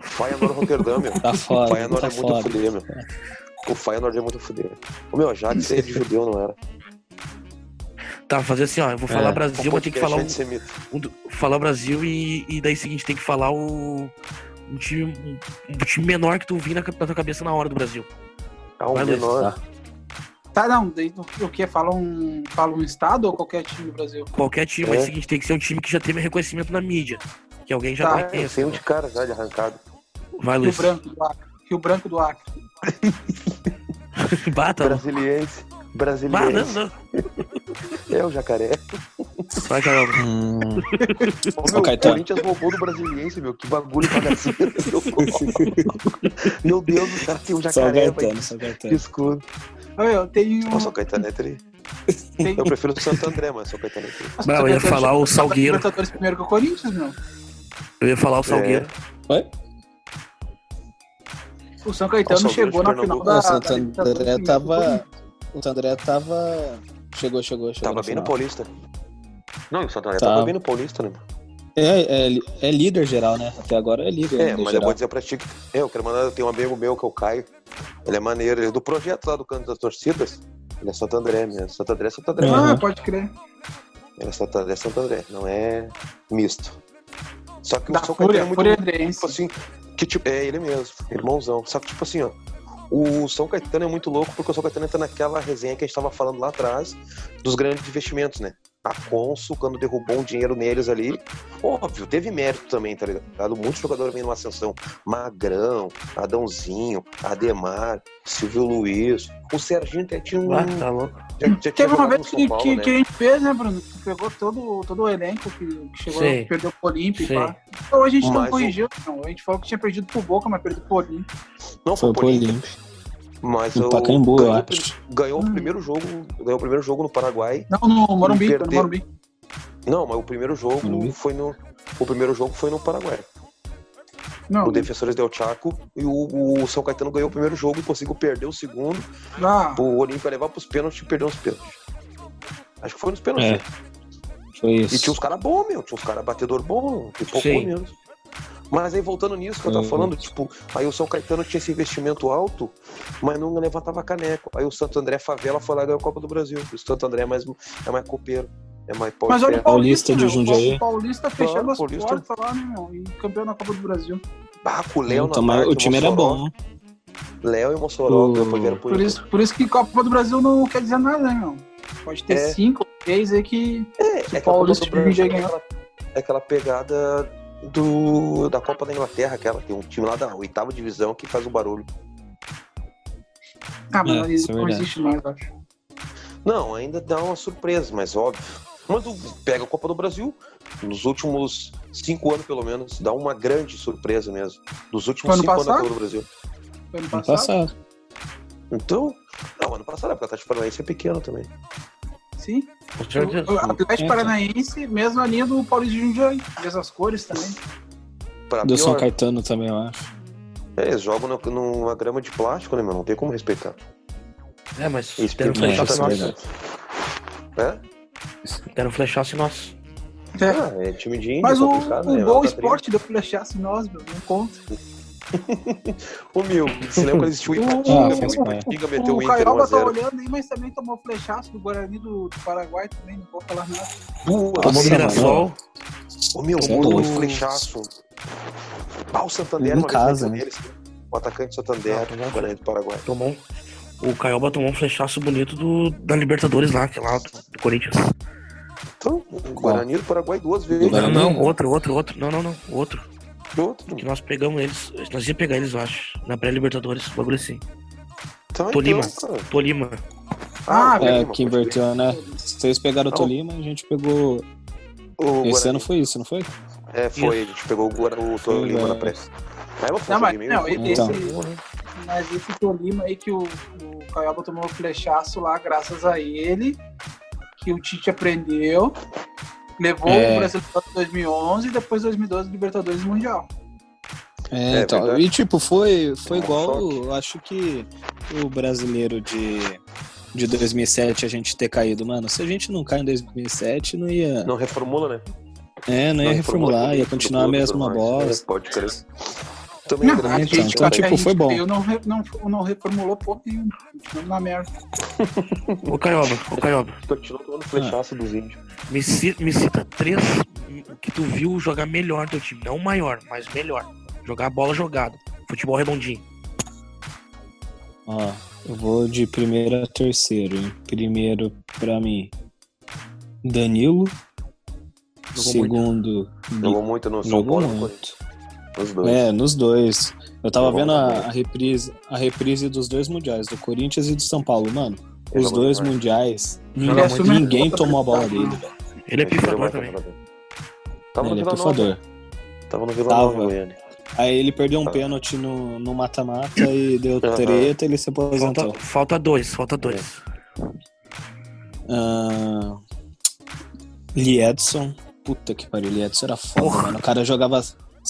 Feyenoord Roterdã, meu. Tá O foda. Feyenoord Tá é muito foda. fuder, meu. O Feyenoord é muito fuder. O meu, Ajax é de judeu, não era? Tá, fazer assim, ó. Eu vou falar É. Brasil, mas tem que falar um, um falar Brasil e, e daí seguinte, tem que falar o. Um time, um, um time menor que tu vir na, na tua cabeça na hora do Brasil. Ah, um Vai, Luiz, menor. tá. Tá, não, daí o o que? Fala um, fala um estado ou qualquer time do Brasil? Qualquer time, É. mas é o seguinte, tem que ser um time que já teve reconhecimento na mídia. Que alguém já Tá. Ah, conhece. sei um de cara já de arrancado. Vai, Rio Luiz. Branco do Acre. Rio Branco do Acre. [LAUGHS] Bata. Brasiliense. Bah, não, Brasiliense. não. É o jacaré. Vai, Carol. Hum, Ô, meu, o Caetano. Corinthians roubou do Brasiliense, meu. Que bagulho bagaceiro. meu Deus, o cara tem um jacaré, São Que Gaetano. escuro. Olha, eu tenho. Nossa, o Caetano é tri. tem... Eu prefiro o Santo André, mas sou Caetano é tri. Nossa, Não, eu ia Caetano falar o na Salgueiro. Primeiro que o Corinthians, meu. Eu ia falar o Salgueiro. Oi? O São Caetano Nossa, chegou na final da. O Santo André tava. O Santo André tava. Chegou, chegou, chegou. Tava no bem no. Paulista. Não, o Santo André tava bem no Paulista, né? É, é, é líder geral, né? Até agora é líder. É, líder mas eu geral. vou dizer pra ti que é, eu quero mandar, eu tenho um amigo meu que é o Caio. Ele é maneiro, ele é do projeto lá do canto das torcidas. Ele é Santo André mesmo. Santo André é Santo André. Uhum. Ah, pode crer. Ele é Santo André, é Santo André, não é misto. Só que Da o São Fúria, Caetano é muito Fúria tipo assim, que tipo, é ele mesmo, irmãozão. Só que tipo assim, ó, o São Caetano é muito louco porque o São Caetano entra naquela resenha que a gente tava falando lá atrás dos grandes investimentos, né? A Consul, quando derrubou um dinheiro neles ali, óbvio, teve mérito também, tá ligado? Muitos jogadores vêm numa ascensão. Magrão, Adãozinho, Ademar, Silvio Luiz. O Serginho até tinha um. Ah, tá louco. já, já Teve uma vez que, Paulo, que, né? que a gente fez, né, Bruno? Que pegou todo, todo o elenco que, que chegou, Sim. que perdeu pro e pá. Então a gente não Mas o- corrigiu, não. A gente falou que tinha perdido pro Boca, mas perdeu pro Olímpio. Não Foi foi pro. Olímpio. Mas No o Pacaembu, eu ganhou, o acho. ganhou o primeiro jogo, ganhou o primeiro jogo no Paraguai. Não, no Morumbi, foi no perdeu. Morumbi. Não, mas o primeiro jogo Morumbi? foi no o primeiro jogo foi no Paraguai. Não, O Defensores del Chaco e o, o São Caetano ganhou o primeiro jogo e conseguiu perder o segundo. ah, O Olímpia levar pros pênaltis e perdeu os pênaltis. Acho que foi nos pênaltis. É. né? Foi E isso. tinha uns caras bons, meu. Tinha uns caras batedor bom, pipocou mesmo. Mas aí voltando nisso que eu tava Uhum. falando, tipo, aí o São Caetano tinha esse investimento alto, mas não levantava caneco. Aí o Santo André Favela foi lá e ganhou a Copa do Brasil. O Santo André é mais, é mais copeiro, é mais pau mas de olha o. Paulista, Paulista de Jundiaí. O Paulista fechando as Paulista. portas lá, né, meu? E campeão na Copa do Brasil. Ah, com o Léo Então, na o time era bom. Léo e Mossoró, O- pro Por isso, por isso que Copa do Brasil não quer dizer nada, né, meu? Pode ter É. cinco, seis aí que. É, que é o que a Copa Paulista do Brasil já é ganhou. aquela, é aquela pegada do, da Copa da Inglaterra, aquela. Tem um time lá da oitava divisão que faz o barulho. Ah, mas É, isso é não verdade. existe mais, eu acho. Não, ainda dá uma surpresa, mas óbvio. Mas pega a Copa do Brasil, nos últimos cinco anos, pelo menos, dá uma grande surpresa mesmo. Dos últimos cinco anos da passado? Copa do Brasil. Foi ano Ano passado. passado. Então, não, ano passado, porque o Atlético Paranaense é pequeno também. Sim. Certeza. O Atlético Paranaense, mesma linha do Paulista de Jundiaí. Mesmas cores também. Pra Do São pior, Caetano também, eu acho. é, eles jogam na- numa grama de plástico, né, meu? Não tem como respeitar. É, mas Eles deram pegam- É, flechaço é nosso. É? Deram flechaço nosso. É. Ah, é time de índio, Mas o, o né? Gol Esporte deu flechasse nós, meu. Não conta. Ô, meu, você lembra quando existiu o O- Ipatinga? Ah, meu? O. Ipatinga meteu o o Inter Caioba tá 1x0. olhando aí, mas também tomou flechaço do Guarani do, do Paraguai também. Não vou falar nada. Tomou no Mirassol. Ô, meu, Você é flechaço. Ah, o Santander, uma casa, né? O atacante Santander, Ah, o Guarani do Paraguai. Tomou um- O Caioba tomou um flechaço bonito do, da Libertadores lá, que é lá do, do Corinthians. Então, o Guarani do Paraguai duas vezes. Não, não, outro, outro, outro. Não, não, não. Outro. Outro. Que nós pegamos eles. Nós ia pegar eles, eu acho. Na pré-Libertadores, bagulho assim. Então, Tolima. então. Tolima. Ah, o É, que inverteu, né? Vocês pegaram o. Tolima, a gente pegou. O Esse Guarani. ano foi isso, não foi? É, foi. A gente pegou o, Guara- o Tolima Foi, na é. pressa. Mas eu vou Não, mas, não, esse, Então. mas esse Tolima aí que o, o Caioba tomou um flechaço lá, graças a ele, que o Tite aprendeu, levou É. o Brasil para 2011 e depois 2012 Libertadores Mundial. É, É então. verdade. E tipo, foi, foi É um igual, acho que o brasileiro de, de 2007 a gente ter caído, mano. Se a gente não cai em 2007, não ia. Não reformula, né? É, não ia reformular, ia continuar a mesma bola. É, pode crer. Também Não, a gente, então, a tipo, gente foi bom. caiu, não, re- não, não reformulou porra nenhuma. Na merda. [LAUGHS] Ô Caioba, ô Caioba. Continua tomando flechaço dos índios. Me, me cita três que tu viu jogar melhor no teu time. Não maior, mas melhor. Jogar a bola jogada. Futebol redondinho. Ó, eu vou de primeiro a terceiro. hein? Primeiro, pra mim, Danilo. Jogou Segundo, Jogou muito no São Jogou Paulo, muito. Corinthians. Os dois. É, nos dois. Eu tava Jogou vendo a, bem. a reprise, a reprise dos dois mundiais, do Corinthians e do São Paulo, mano. Ele Os dois mundiais, ninguém, ninguém tomou a bola dele, velho. Ele é Ele jogou pifador também. Tava Ele é pifador. Tava no Vila Tava. Nova, Goiânia. Aí ele perdeu um Tá. pênalti no no mata-mata e deu treta e ele se aposentou. Falta, falta dois, falta dois. Ah, Liedson. Puta que pariu, Liedson era foda, Porra. mano. O cara jogava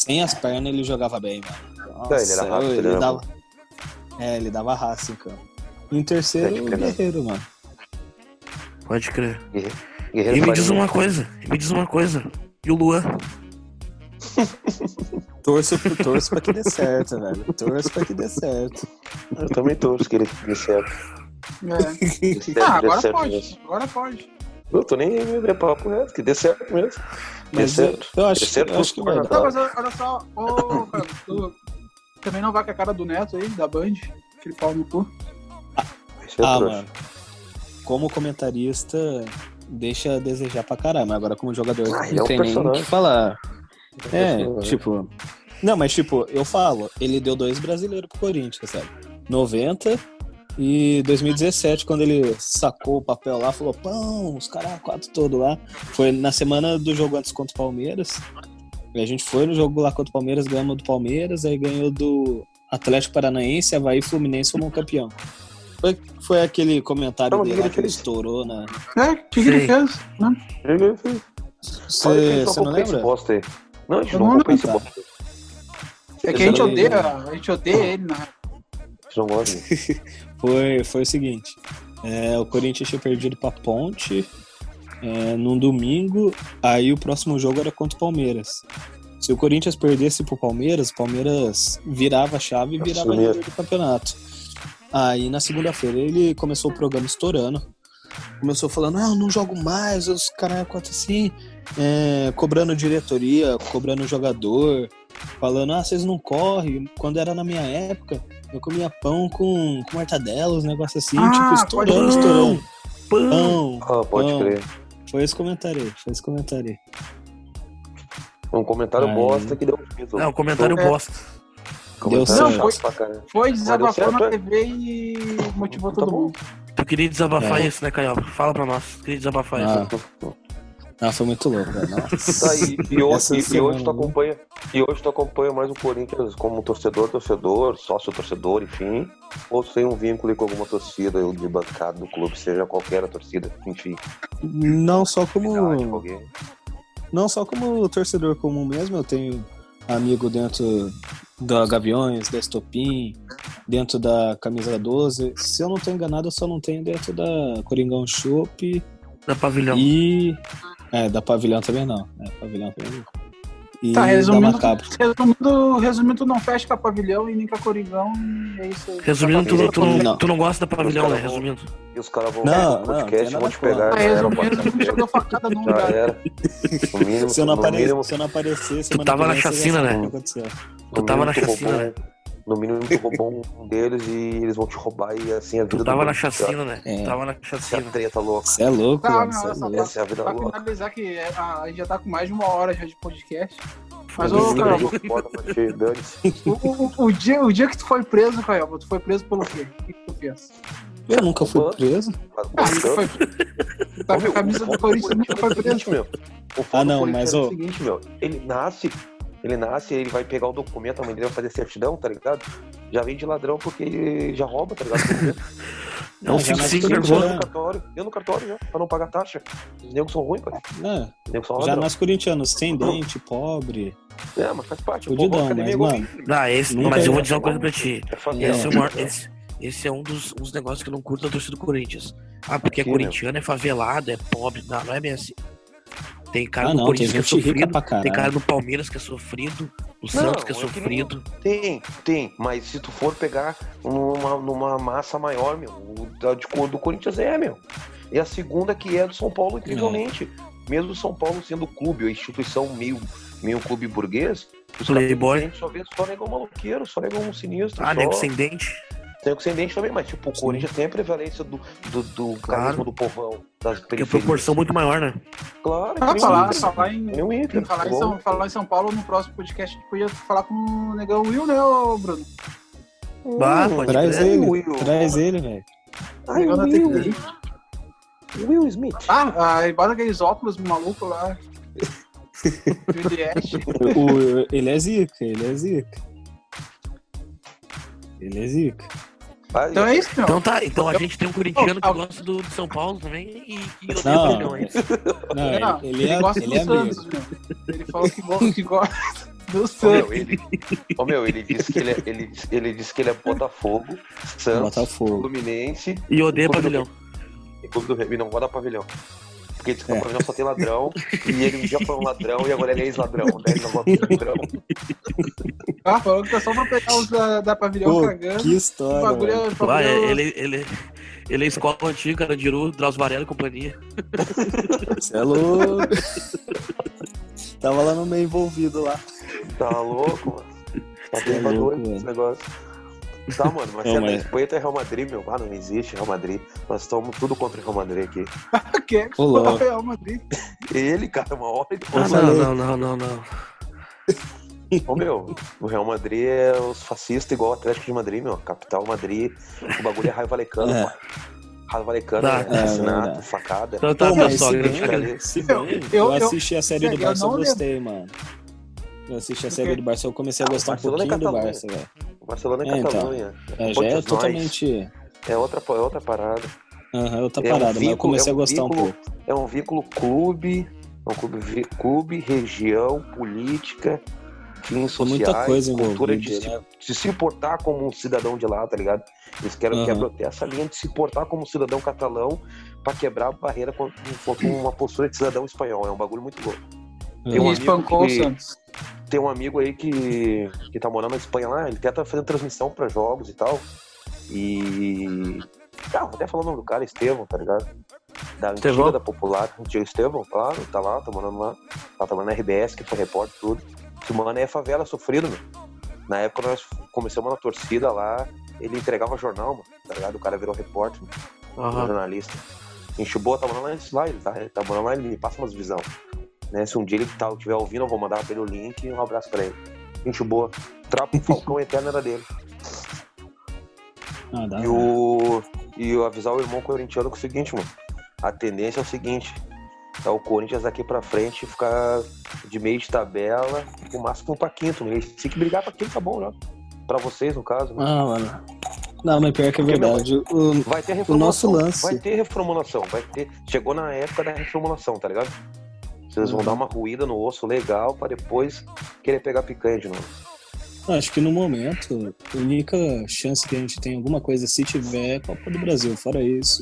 sem as pernas, ele jogava bem, mano. Nossa, ele era rápido, ele dava... É, ele dava raça em campo. Em terceiro, o crer. Guerreiro, mano. Pode crer. Guerreiro E me diz um- uma coisa, e me diz uma coisa. E o Luan? [LAUGHS] Torço, torço pra que dê certo, velho. Torço pra que dê certo. Eu também torço que ele dê certo. É. Ah, agora certo pode. Agora pode. Eu tô nem aí, é papo reto, que dê certo mesmo. Dê Mas eu, certo. eu acho, Dê certo eu acho que vai dar. mas olha só, ô, cara, tu também não vai com a cara do Neto aí, da Band? Aquele pau no cu. É Ah, trouxa. mano. Como comentarista, deixa a desejar pra caramba. Agora, como jogador, Ah, ele é não um tem nem o que falar. É, personagem. tipo. Não, mas tipo, eu falo, ele deu dois brasileiros pro Corinthians, sabe? 90 e 2017, quando ele sacou o papel lá, falou, pão, os caras quatro todos lá. Foi na semana do jogo antes contra o Palmeiras. E a gente foi no jogo lá contra o Palmeiras, ganhamos do Palmeiras, aí ganhou do Atlético Paranaense, Havaí e Fluminense fomos campeão. Foi, foi aquele comentário Não, dele ele lá que ele estourou na. É, que, que ele fez? Que Você você não lembra? bosta aí. Não, a gente Eu não acompanha esse bosta. é que a gente odeia, a gente odeia ele, né? A gente não gosta. [LAUGHS] Foi, foi o seguinte: é, o Corinthians tinha perdido pra Ponte é, num domingo, aí o próximo jogo era contra o Palmeiras. Se o Corinthians perdesse pro Palmeiras, o Palmeiras virava a chave e virava líder do campeonato. Aí na segunda-feira ele começou o programa estourando. Começou falando, ah, eu não jogo mais, os caras quatro assim, é, cobrando diretoria, cobrando jogador, falando, ah, vocês não correm. Quando era na minha época, eu comia pão com, com mortadela, uns negócios assim, Ah, tipo, estourando, pode- estourando. Pão! Pão. Ah, pode Não. crer. Foi esse comentário aí, foi esse comentário aí. Um comentário Aí. bosta que deu um peso. Não, comentário É. bosta. Comentário Deu chato certo. pra caralho. Foi, desabafou Mas na deu TV e motivou Tá todo bom. mundo. Tu queria desabafar É. isso, né, Caioba? Fala pra nós. Queria desabafar Ah. isso. Ah, foi muito louco, velho. Nossa. Tá, e, e hoje, Essa e- e hoje tu né? acompanha e hoje tu acompanha mais o Corinthians como torcedor, torcedor, sócio torcedor, enfim, ou tem um vínculo com alguma torcida ou de bancada do clube, seja qualquer a torcida, enfim, Não só como. Não só como torcedor comum mesmo, eu tenho amigo dentro da Gaviões, da Estopim, dentro da Camisa 12. Se eu não tô enganado, eu só não tenho dentro da Coringão Shop Da pavilhão. e. É, da Pavilhão também não. É, Pavilhão também não. E Tá, resumindo, resumindo, resumindo, tu não fecha com a pavilhão e nem com a Coringão, e é isso aí. Resumindo, tu, tu, não, Não. tu não gosta da pavilhão, né? Resumindo. E os caras vão Não, ver não, o podcast tem vão te pegar, Ah, resumindo, tu já deu facada [LAUGHS] já lugar. era. No mínimo, Se eu não, no apare... mínimo, se eu não aparecer, Tu semana tava na chacina, sabe né? no Tu tava na tu chacina, né? No mínimo tu roubou um [LAUGHS] deles e eles vão te roubar e assim a vida Tu tava do na chacina, né? É. Tava na Essa chacina. treta louca. Você é louco, Tá, mano. é essa. Essa é a vida Pra louca. finalizar que é, a, a gente já tá com mais de uma hora já de podcast. Mas, ô, né? Pra ti, dane-se. [LAUGHS] o, o, dia, o dia que tu foi preso, Caio, tu foi preso pelo quê? O que, que tu fez? Eu nunca fui preso. Ah, tu foi. Tá com a camisa do Corinthians nunca foi preso. Ah, não, mas, Corinthians é ô- o seguinte, meu. Ele nasce, ele nasce, ele vai pegar o documento, a mãe dele vai fazer certidão, tá ligado? Já vem de ladrão porque ele já rouba, tá ligado? [LAUGHS] É um já nasce 5-5 tudo Deu nervoso. já. no cartório, deu no cartório já, pra não pagar taxa. Os negros são ruins. Né? Os negros são Já nasce corintiano, sem dente, pobre. É, mas faz parte. Fudidão, Pô, mas, academia mano, Não, esse, Nunca mas eu é. vou dizer uma coisa pra ti. É. Esse é, o maior- esse- esse é um dos uns negócios que eu não curto da torcida do Corinthians. Ah, porque é Sim, corintiano, é favelado, é pobre. Não, não é bem assim. Tem cara Ah, não, Corinthians que é sofrido, pra tem cara no Palmeiras que é sofrido, o Não, Santos que é é que sofrido. Tem, tem, mas se tu for pegar numa, numa massa maior, meu, o da de cor do Corinthians é, meu. E a segunda que é do São Paulo, incrivelmente. Mesmo o São Paulo sendo clube, a instituição meio, meio clube burguês, os Playboy. só vê só negam maloqueiro, só um sinistro. Ah, só... nego sem dente. Tem o descendente também, mas tipo, o. Corinthians tem a prevalência do, do, do Claro. carisma do povão, das periferias. proporção é muito maior, né? Claro, Ah, o falar, falar em, Que nem o Inter. em falar, em. São, falar em São Paulo, no próximo podcast a gente podia falar com o Negão Will, né, Bruno? Bah, pode Traz ele, Will. traz ele, velho. O Ai, da Will. TPI. Will Smith. Ah, aí bota aqueles óculos malucos lá. [LAUGHS] O- Ele é zica, ele é zica. Ele é zica. Vai, Então é isso, meu. Então tá, então a gente tem um corintiano que gosta do, de São Paulo também e que odeia Não. Não, Não, ele, ele é, gosta ele é do amigo. Santos, meu. Ele falou que gosta, que gosta do Ô, meu, Santos. ele, ô, meu, ele disse que ele é, ele, ele disse que ele é Botafogo, Santos, Botafogo. Fluminense E odeia do pavilhão. e Clube do. E não gosta de pavilhão. Porque É. o pavilhão só tem ladrão, e ele um dia foi um ladrão e agora ele é ex-ladrão. Né? Ele não gosta de ladrão. [LAUGHS] Ah, falou que tá só pra pegar os da, da pavilhão Pô, cagando. que O história, bagulho é. o Ah, bagulho é- ele, ele, ele é escola antiga, Carandiru, Drauzio Varela e companhia. Você é louco. Tava lá no meio envolvido lá. Tá louco, mano. Tá é bem pra louco, doido esse mano. negócio. Tá, mano, mas [LAUGHS] Não, a mas- Espanha é Real Madrid, meu. Ah, não existe Real Madrid. Nós estamos tudo contra o Real Madrid aqui. [LAUGHS] que é Ô, louco. o [LAUGHS] Real Madrid. Ele, cara, uma hora ele Ah, não, não, não, não, não. Ô meu, o Real Madrid é os fascistas igual o Atlético de Madrid, meu. Capital Madrid, o bagulho é raiva valecano, É. Raiva valecano, Tá. é assassinato, verdade. facada. Então tá, eu, eu- eu- assisti a série do Barça, eu não gostei, mano. Eu assisti a Do série do Barça, eu comecei a Ah, gostar um Barcelona é pouquinho do Catalunha. Barça, velho. O Barcelona é, É, então. Catalunha. É, já é totalmente. É outra, é outra parada. Aham, outra É um parada, mas eu vínculo- comecei é a um gostar um vínculo- pouco. É um vínculo clube, é um clube, clube região, política, fins sociais, muita coisa cultura de se, né? de se portar como um cidadão de lá, tá ligado? Eles querem Aham. quebrar essa linha de se portar como um cidadão catalão pra quebrar a barreira com, com uma postura de cidadão espanhol. É um bagulho muito louco. Tem um E amigo espancou que- o Santos. Tem um amigo aí que, que tá morando na Espanha lá, ele até tá fazendo transmissão pra jogos e tal. E. Ah, vou até falar o nome do cara, Estevão, tá ligado? Da antiga, Estevão? da popular. O tio Estevão, claro, tá lá, tá morando lá. Tá trabalhando na RBS, que foi repórter tudo. Esse mano é favela sofrido, meu. Na época nós começamos na torcida lá, ele entregava jornal, mano, tá ligado? O cara virou repórter, mano, Aham. jornalista. Gente boa, tá morando lá, ele tá, ele tá morando lá, ele me passa umas visão. Né? Se um dia ele tá, estiver ouvindo, eu vou mandar pra ele o link e um abraço pra ele. Gente boa. Trapo [LAUGHS] Falcão Eterno era dele. Ah, E o. E eu avisar o irmão corintiano com o seguinte, mano. A tendência é o seguinte. É o Corinthians daqui pra frente ficar de meio de tabela, o máximo pra quinto. Né? Se que brigar pra quinto tá bom, né? Pra vocês, no caso. Né? Ah, mano. Não, mas pior que é verdade. O- Vai ter O reformulação. nosso lance. Vai ter reformulação. Vai ter... Chegou na época da reformulação, tá ligado? Vocês vão Uhum. dar uma ruída no osso legal pra depois querer pegar picanha de novo. Acho que no momento, a única chance que a gente tem alguma coisa, se tiver, é Copa do Brasil. Fora isso.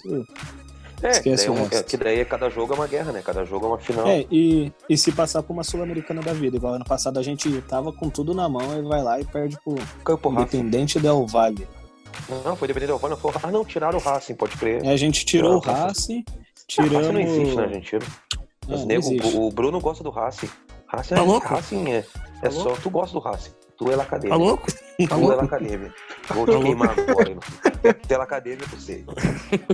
É, Esquece daí é o um- resto. é, que daí é cada jogo é uma guerra, né? Cada jogo é uma final. É, e, e se passar por uma Sul-Americana da vida, igual ano passado a gente tava com tudo na mão e vai lá e perde pro Campo Racing. Independente Del Valle. Não, foi dependendo do Racing. foi- Ah, não, tiraram o Racing, pode crer. Aí a gente tirou o Não, Racing, Ah, tiramos. Racing não existe na Argentina. Não existe. o, o Bruno gosta do Racing. Racing, Tá é, louco? Racing é, é Tá só. Tu gosta do Racing. Tu é la academia. Tá louco? Tá Tu é louco? la academia. Vou te queimar agora. Tu é você.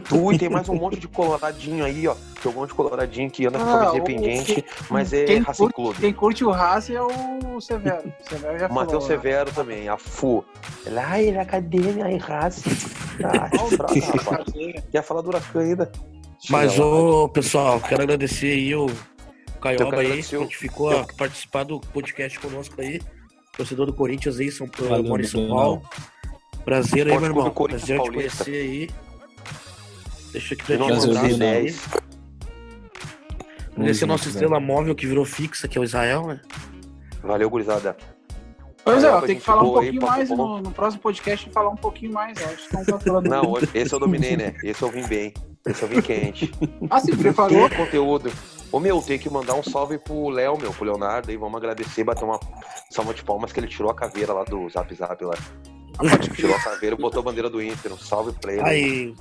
Tu e tem mais um monte de coloradinho aí, ó. Tem um monte de coloradinho que anda com Ah, camisa o- independente, mas é Quem Racing curte, Clube. quem curte o Racing é o Severo. O Severo já Matheus falou. né? Severo também, a Fu. Ele, ai, la academia, ai, Racing. [LAUGHS] Ah. Quer falar do Huracan ainda? Mas, ô, pessoal, quero agradecer aí o Caioba aí, que ficou a participar do podcast conosco aí. Torcedor do Corinthians aí, São Paulo, Valeu, mora em São. Paulo. Prazer aí, meu irmão. Prazer te conhecer aí. Deixa aqui De dar novo, Prazer, abraço Bruno. aí. 10. Agradecer a nossa estrela móvel que virou fixa, que é o Israel, né? Valeu, gurizada. Pois é, Aí, eu tenho gente que falar um aí, pouquinho papo mais no, no próximo podcast, falar um pouquinho mais. Eu acho que não tá falando. Não, hoje, esse eu dominei, né? Esse eu vim bem. Esse eu vim quente. [LAUGHS] Ah, sim, preparou? Conteúdo. Ô meu, tem que mandar um salve pro Léo, meu, pro Leonardo aí. Vamos agradecer, bater uma salva de palmas que ele tirou a caveira lá do Zap Zap lá. Tirou a caveira e botou a bandeira do Inter. Um salve pra ele. Aí,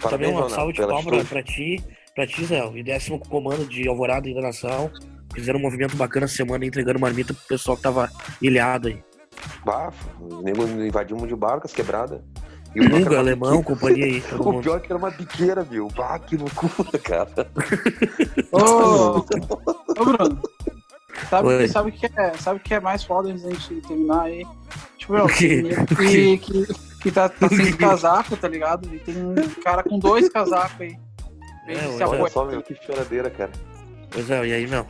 também Parabéns, uma Leonardo, salva de pela palmas pra, ti, pra ti, Zé, e décimo comando de Alvorada e da Nação. Fizeram um movimento bacana semana, entregando marmita pro pessoal que tava ilhado aí. Bafo, nego invadimos de barcas quebradas. E o pior que Lunga, era uma alemão, companhia aí, todo O mundo. pior é que era uma biqueira, viu? Bah, que loucura, cara. Ô, [LAUGHS] ô, Bruno. Sabe, Oi. sabe o que é, sabe o que é mais foda antes da gente terminar aí? Tipo, meu, O quê? que, que, que, que tá, tá [LAUGHS] sem casaco, tá ligado? E tem um cara com dois casacos aí. É, se olha Olha apoia. só, meu, que choradeira, cara. Pois é, e aí, meu?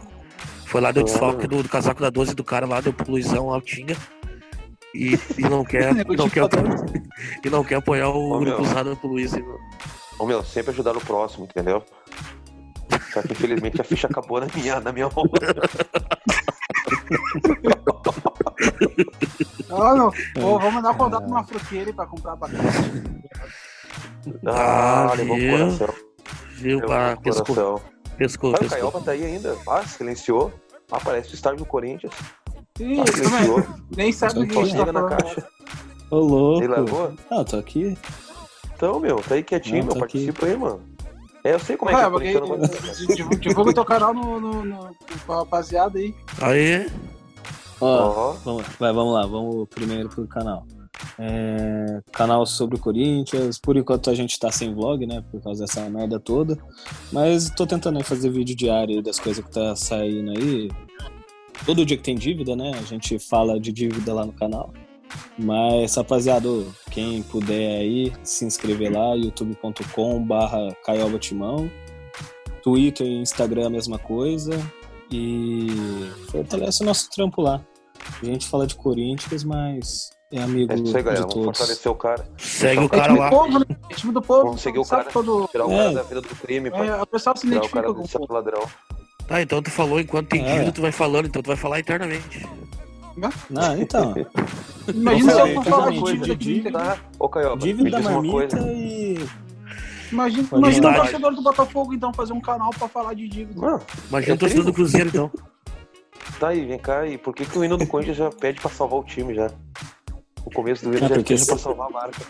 Foi lá, deu desfalque do, do casaco da 12 do cara lá, deu pro Luizão Altinha. E, e não quer, [LAUGHS] e não quer, e não quer apoiar o Ô, grupo usado pro Luiz. hein, meu? Ô, meu, sempre ajudar o próximo, entendeu? Só que infelizmente a ficha acabou na minha, na minha mão. Ah, [LAUGHS] não. Ô, vamos mandar contato numa fruteira aí pra comprar abacate. Ah, Ah, levou viu? pro coração. Viu? Levou Ah, pro pescou, coração. pescou, Ah, o pescou. Caioba tá aí ainda. Ah, silenciou. Ah, parece o estádio do Corinthians. Ih, Ah, [LAUGHS] silenciou. nem sabe o que a Só gente tá chega na caixa. Ô, louco. Ele largou? Não, tô aqui. Então, meu, tá aí quietinho, Não, meu. aqui. Participa aí, mano. É, eu sei como é que é porque corintiano, mas... divulga- teu canal no, no, no, pra rapaziada aí. Aí, Ó, Ó, vamos, vai, vamos lá, vamos primeiro pro canal. É, canal sobre o Corinthians. Por enquanto a gente tá sem vlog, né? Por causa dessa merda toda. Mas tô tentando fazer vídeo diário aí das coisas que tá saindo aí. Todo dia que tem dívida, né? A gente fala de dívida lá no canal. Mas, rapaziada, quem puder aí, se inscrever lá, youtube.com barra Caioba Timão. Twitter e Instagram a mesma coisa. E fortalece o nosso trampo lá. A gente fala de Corinthians, mas é amigo é isso aí, galera. de Vamos todos. fortalecer o cara. segue o É cara time do lá. povo, né? É time do povo. Vamos seguir o cara. Todo... Tirar o É. cara da vida do crime. É, o pessoal se o identifica cara com o ladrão. Tá, então tu falou enquanto tem É. dívida, tu vai falando, então tu vai falar eternamente. Ah, então. [LAUGHS] Imagina se eu for falar dívida. Tá? Ô, Caioba, Dívida diz da uma marmita coisa. e. Imagina, Pode imagina o torcedor do Botafogo, então, fazer um canal pra falar de dívida. Não, Imagina É o torcedor do Cruzeiro, então. tá aí, vem cá. E por que, que o hino do Corinthians já pede pra salvar o time já? O começo do hino É, já porque pra salvar a marca.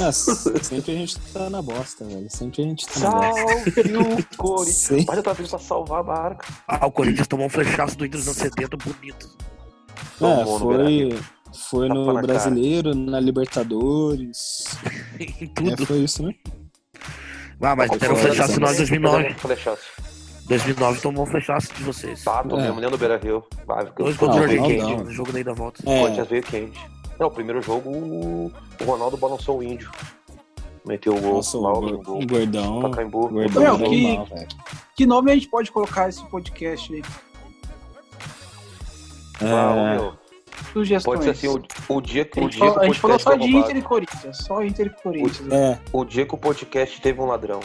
Ah, sempre a gente tá na bosta, velho. Sempre a gente tá na bosta. Salve o Corinthians. Mas eu tava pedindo pra salvar a marca. Ah, o Corinthians tomou um flechaço do Inter nos anos 70, bonito. É, Tomou no foi, foi no na Brasileiro, na Libertadores. [LAUGHS] em É, tudo. foi isso, né? Ah, mas deram um Foi, flechaço foi. nós em 2009. Flechaço. 2009 tomou um flechaço de vocês. Tá, tô É. mesmo dentro do Beira Rio. Vai, porque Dois contra o Quente, não. no jogo daí da volta. É, Corinthians veio quente. Não, o primeiro jogo o o Ronaldo balançou o índio. Meteu o gol. nossa, o mal, gor- um gol. o gordão. Pacaembu. O gordão Meu, que- mal. Que nome a gente pode colocar esse podcast aí? Ah, É, meu, Sugestões. Pode ser assim, o, o dia que A o gente, dia que a o gente falou só de roubado. Inter e Corinthians. Só Inter e Corinthians. é, O dia que o podcast teve um ladrão.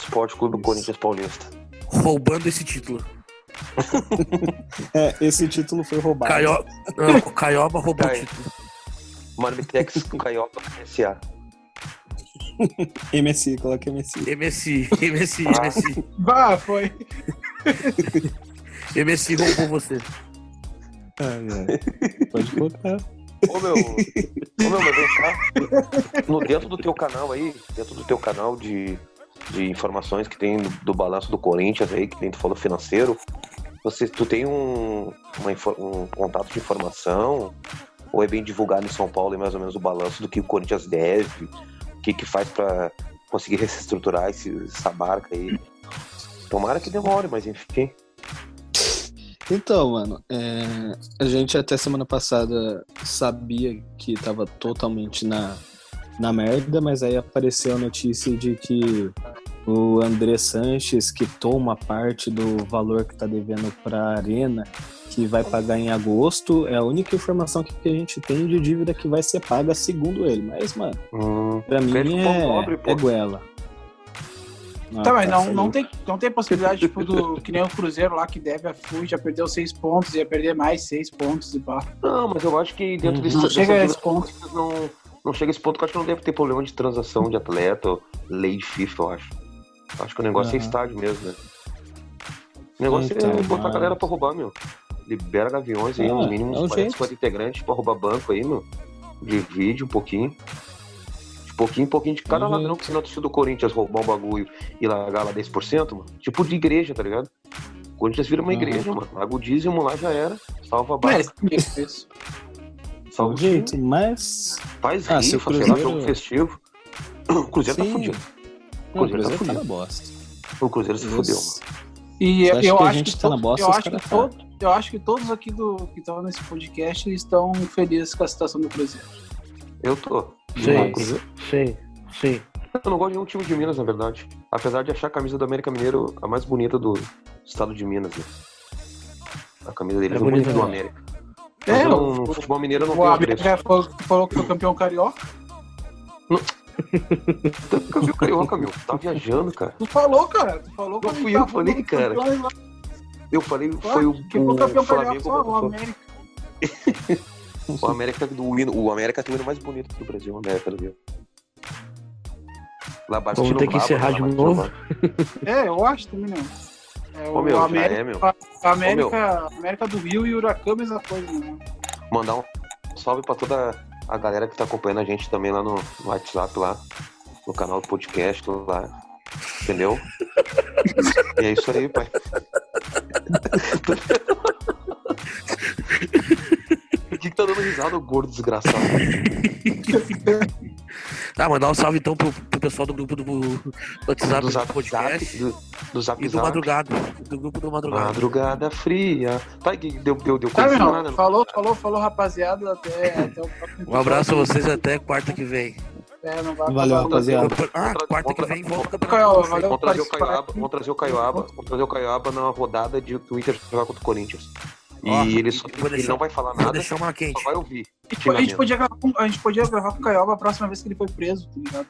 Esporte Clube Isso. Corinthians Paulista. Roubando esse título. [LAUGHS] é, esse título foi roubado. Caio... [LAUGHS] Não, o Caioba roubou Cai. o título. Marmitex Caioba SA. [LAUGHS] MSI, coloca MSI. MSI, MSI, Ah. MSI. Bah, foi. MSI roubou você. Pode colocar. Ô meu, ô meu, mas vem cá. No, dentro do teu canal aí, dentro do teu canal de, de informações que tem do, do balanço do Corinthians aí, que nem tu falou financeiro, Você, tu tem um, uma um contato de informação? Ou é bem divulgado em São Paulo mais ou menos o balanço do que o Corinthians deve? O que que faz pra conseguir reestruturar esse, essa barca aí? Tomara que demore, mas enfim. Então, mano, é, a gente até semana passada sabia que tava totalmente na, na merda, mas aí apareceu a notícia de que o André Sanches quitou uma parte do valor que tá devendo pra Arena, que vai pagar em agosto. É a única informação que a gente tem de dívida que vai ser paga, segundo ele. Mas, mano, Hum, pra mim é, nobre, pô. é goela. Tá, mas tá não, não, feio. tem, não tem possibilidade, tipo, do que nem o Cruzeiro lá que deve a FUI, já perdeu seis pontos, ia perder mais seis pontos e pá. Não, mas eu acho que dentro Uhum. desse Não chega a dessa esse ponto. dívida, não, não chega a esse ponto que eu acho que não deve ter problema de transação de atleta, ou lei de FIFA, eu acho. Eu Acho que o negócio é Aham. estádio mesmo, né? O negócio Então, é botar mas- a galera pra roubar, meu. Libera gaviões aí, É, uns mínimos é o 40, jeito. 50 integrantes pra roubar banco aí, meu. Divide um pouquinho. De pouquinho em pouquinho de cada Uhum. ladrão que se não do Corinthians roubar um bagulho e largar lá 10%, mano. Tipo de igreja, tá ligado? O Corinthians vira uma Uhum. igreja, mano. Larga o dízimo lá já era. Salva a barra. [LAUGHS] É, o o time. jeito, mas. Faz Ah, se o rifa, sei lá, Cruzeiro- jogo festivo. [CLEARS THROAT] O Cruzeiro Sim. tá fudido. Não, O o Cruzeiro tá Cruzeiro tá fudido. na bosta. O Cruzeiro se fudeu, mano. E eu, eu que a acho gente que tá na to- bosta, eu acho que tá. todo- eu acho que todos aqui do, que estão nesse podcast estão felizes com a situação do Cruzeiro. Eu tô. Sim. Cruzeiro- Sim, sim. Eu não gosto de nenhum time de Minas, na verdade. Apesar de achar a camisa do América Mineiro a mais bonita do estado de Minas. Né? A camisa deles É é, bonita bonita, do né? América. É, o, não- no futebol mineiro não o tenho América preço. falou, falou que foi campeão carioca. Nunca [LAUGHS] viu carioca, meu. Tá viajando, cara. Tu falou, cara. Tu falou Não fui ele eu falei, cara. Eu falei, foi o, que foi o campeão carioca Flamengo. só, o. América. [LAUGHS] O América do hino, o América tem o hino mais bonito do Brasil, o América do Rio. Vamos ter que encerrar de novo? É, eu acho também não. É, Ô, o meu, já América, é, meu. a América, América do Rio e Huracan, mesma coisa, né? Mandar um salve pra toda a galera que tá acompanhando a gente também lá no, no WhatsApp, lá, no canal do podcast, lá. Entendeu? e é isso aí, pai. [LAUGHS] Que, que tá dando risada, o gordo desgraçado? [LAUGHS] Tá, mandar um salve então pro, pro pessoal do grupo do, do WhatsApp do do Zap podcast Zap, do, do Zap e do Zap. Madrugado. Do grupo do Madrugado. Madrugada fria. Que deu, deu, deu Tá, coisa meu, não. falou, falou, falou, rapaziada, até, até o próximo [LAUGHS] Um abraço a vocês até quarta que vem. É, não vai Valeu, rapaziada. Ah, quarta que vem volta campeonato. valeu. Vamos trazer o. Caioaba, vamos trazer o Caioaba, vamos trazer o Caioaba na rodada de Inter jogar contra o Corinthians. E Ó, ele, vou ele deixar- não vai falar nada, deixar uma só quente. vai ouvir. A gente, a gente podia gravar, com- a gente podia gravar com o Caioba a próxima vez que ele foi preso, tá ligado?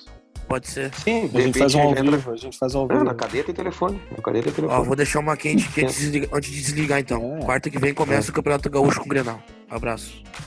Pode ser. Sim, A gente faz um ao vivo, a gente faz um ao É, vivo. na cadeia tem telefone. Na cadeia tem Ó, telefone. vou deixar uma quente que antes de desligar, antes de desligar então. É. Quarta que vem começa o Campeonato Gaúcho com o Grenal. Abraço.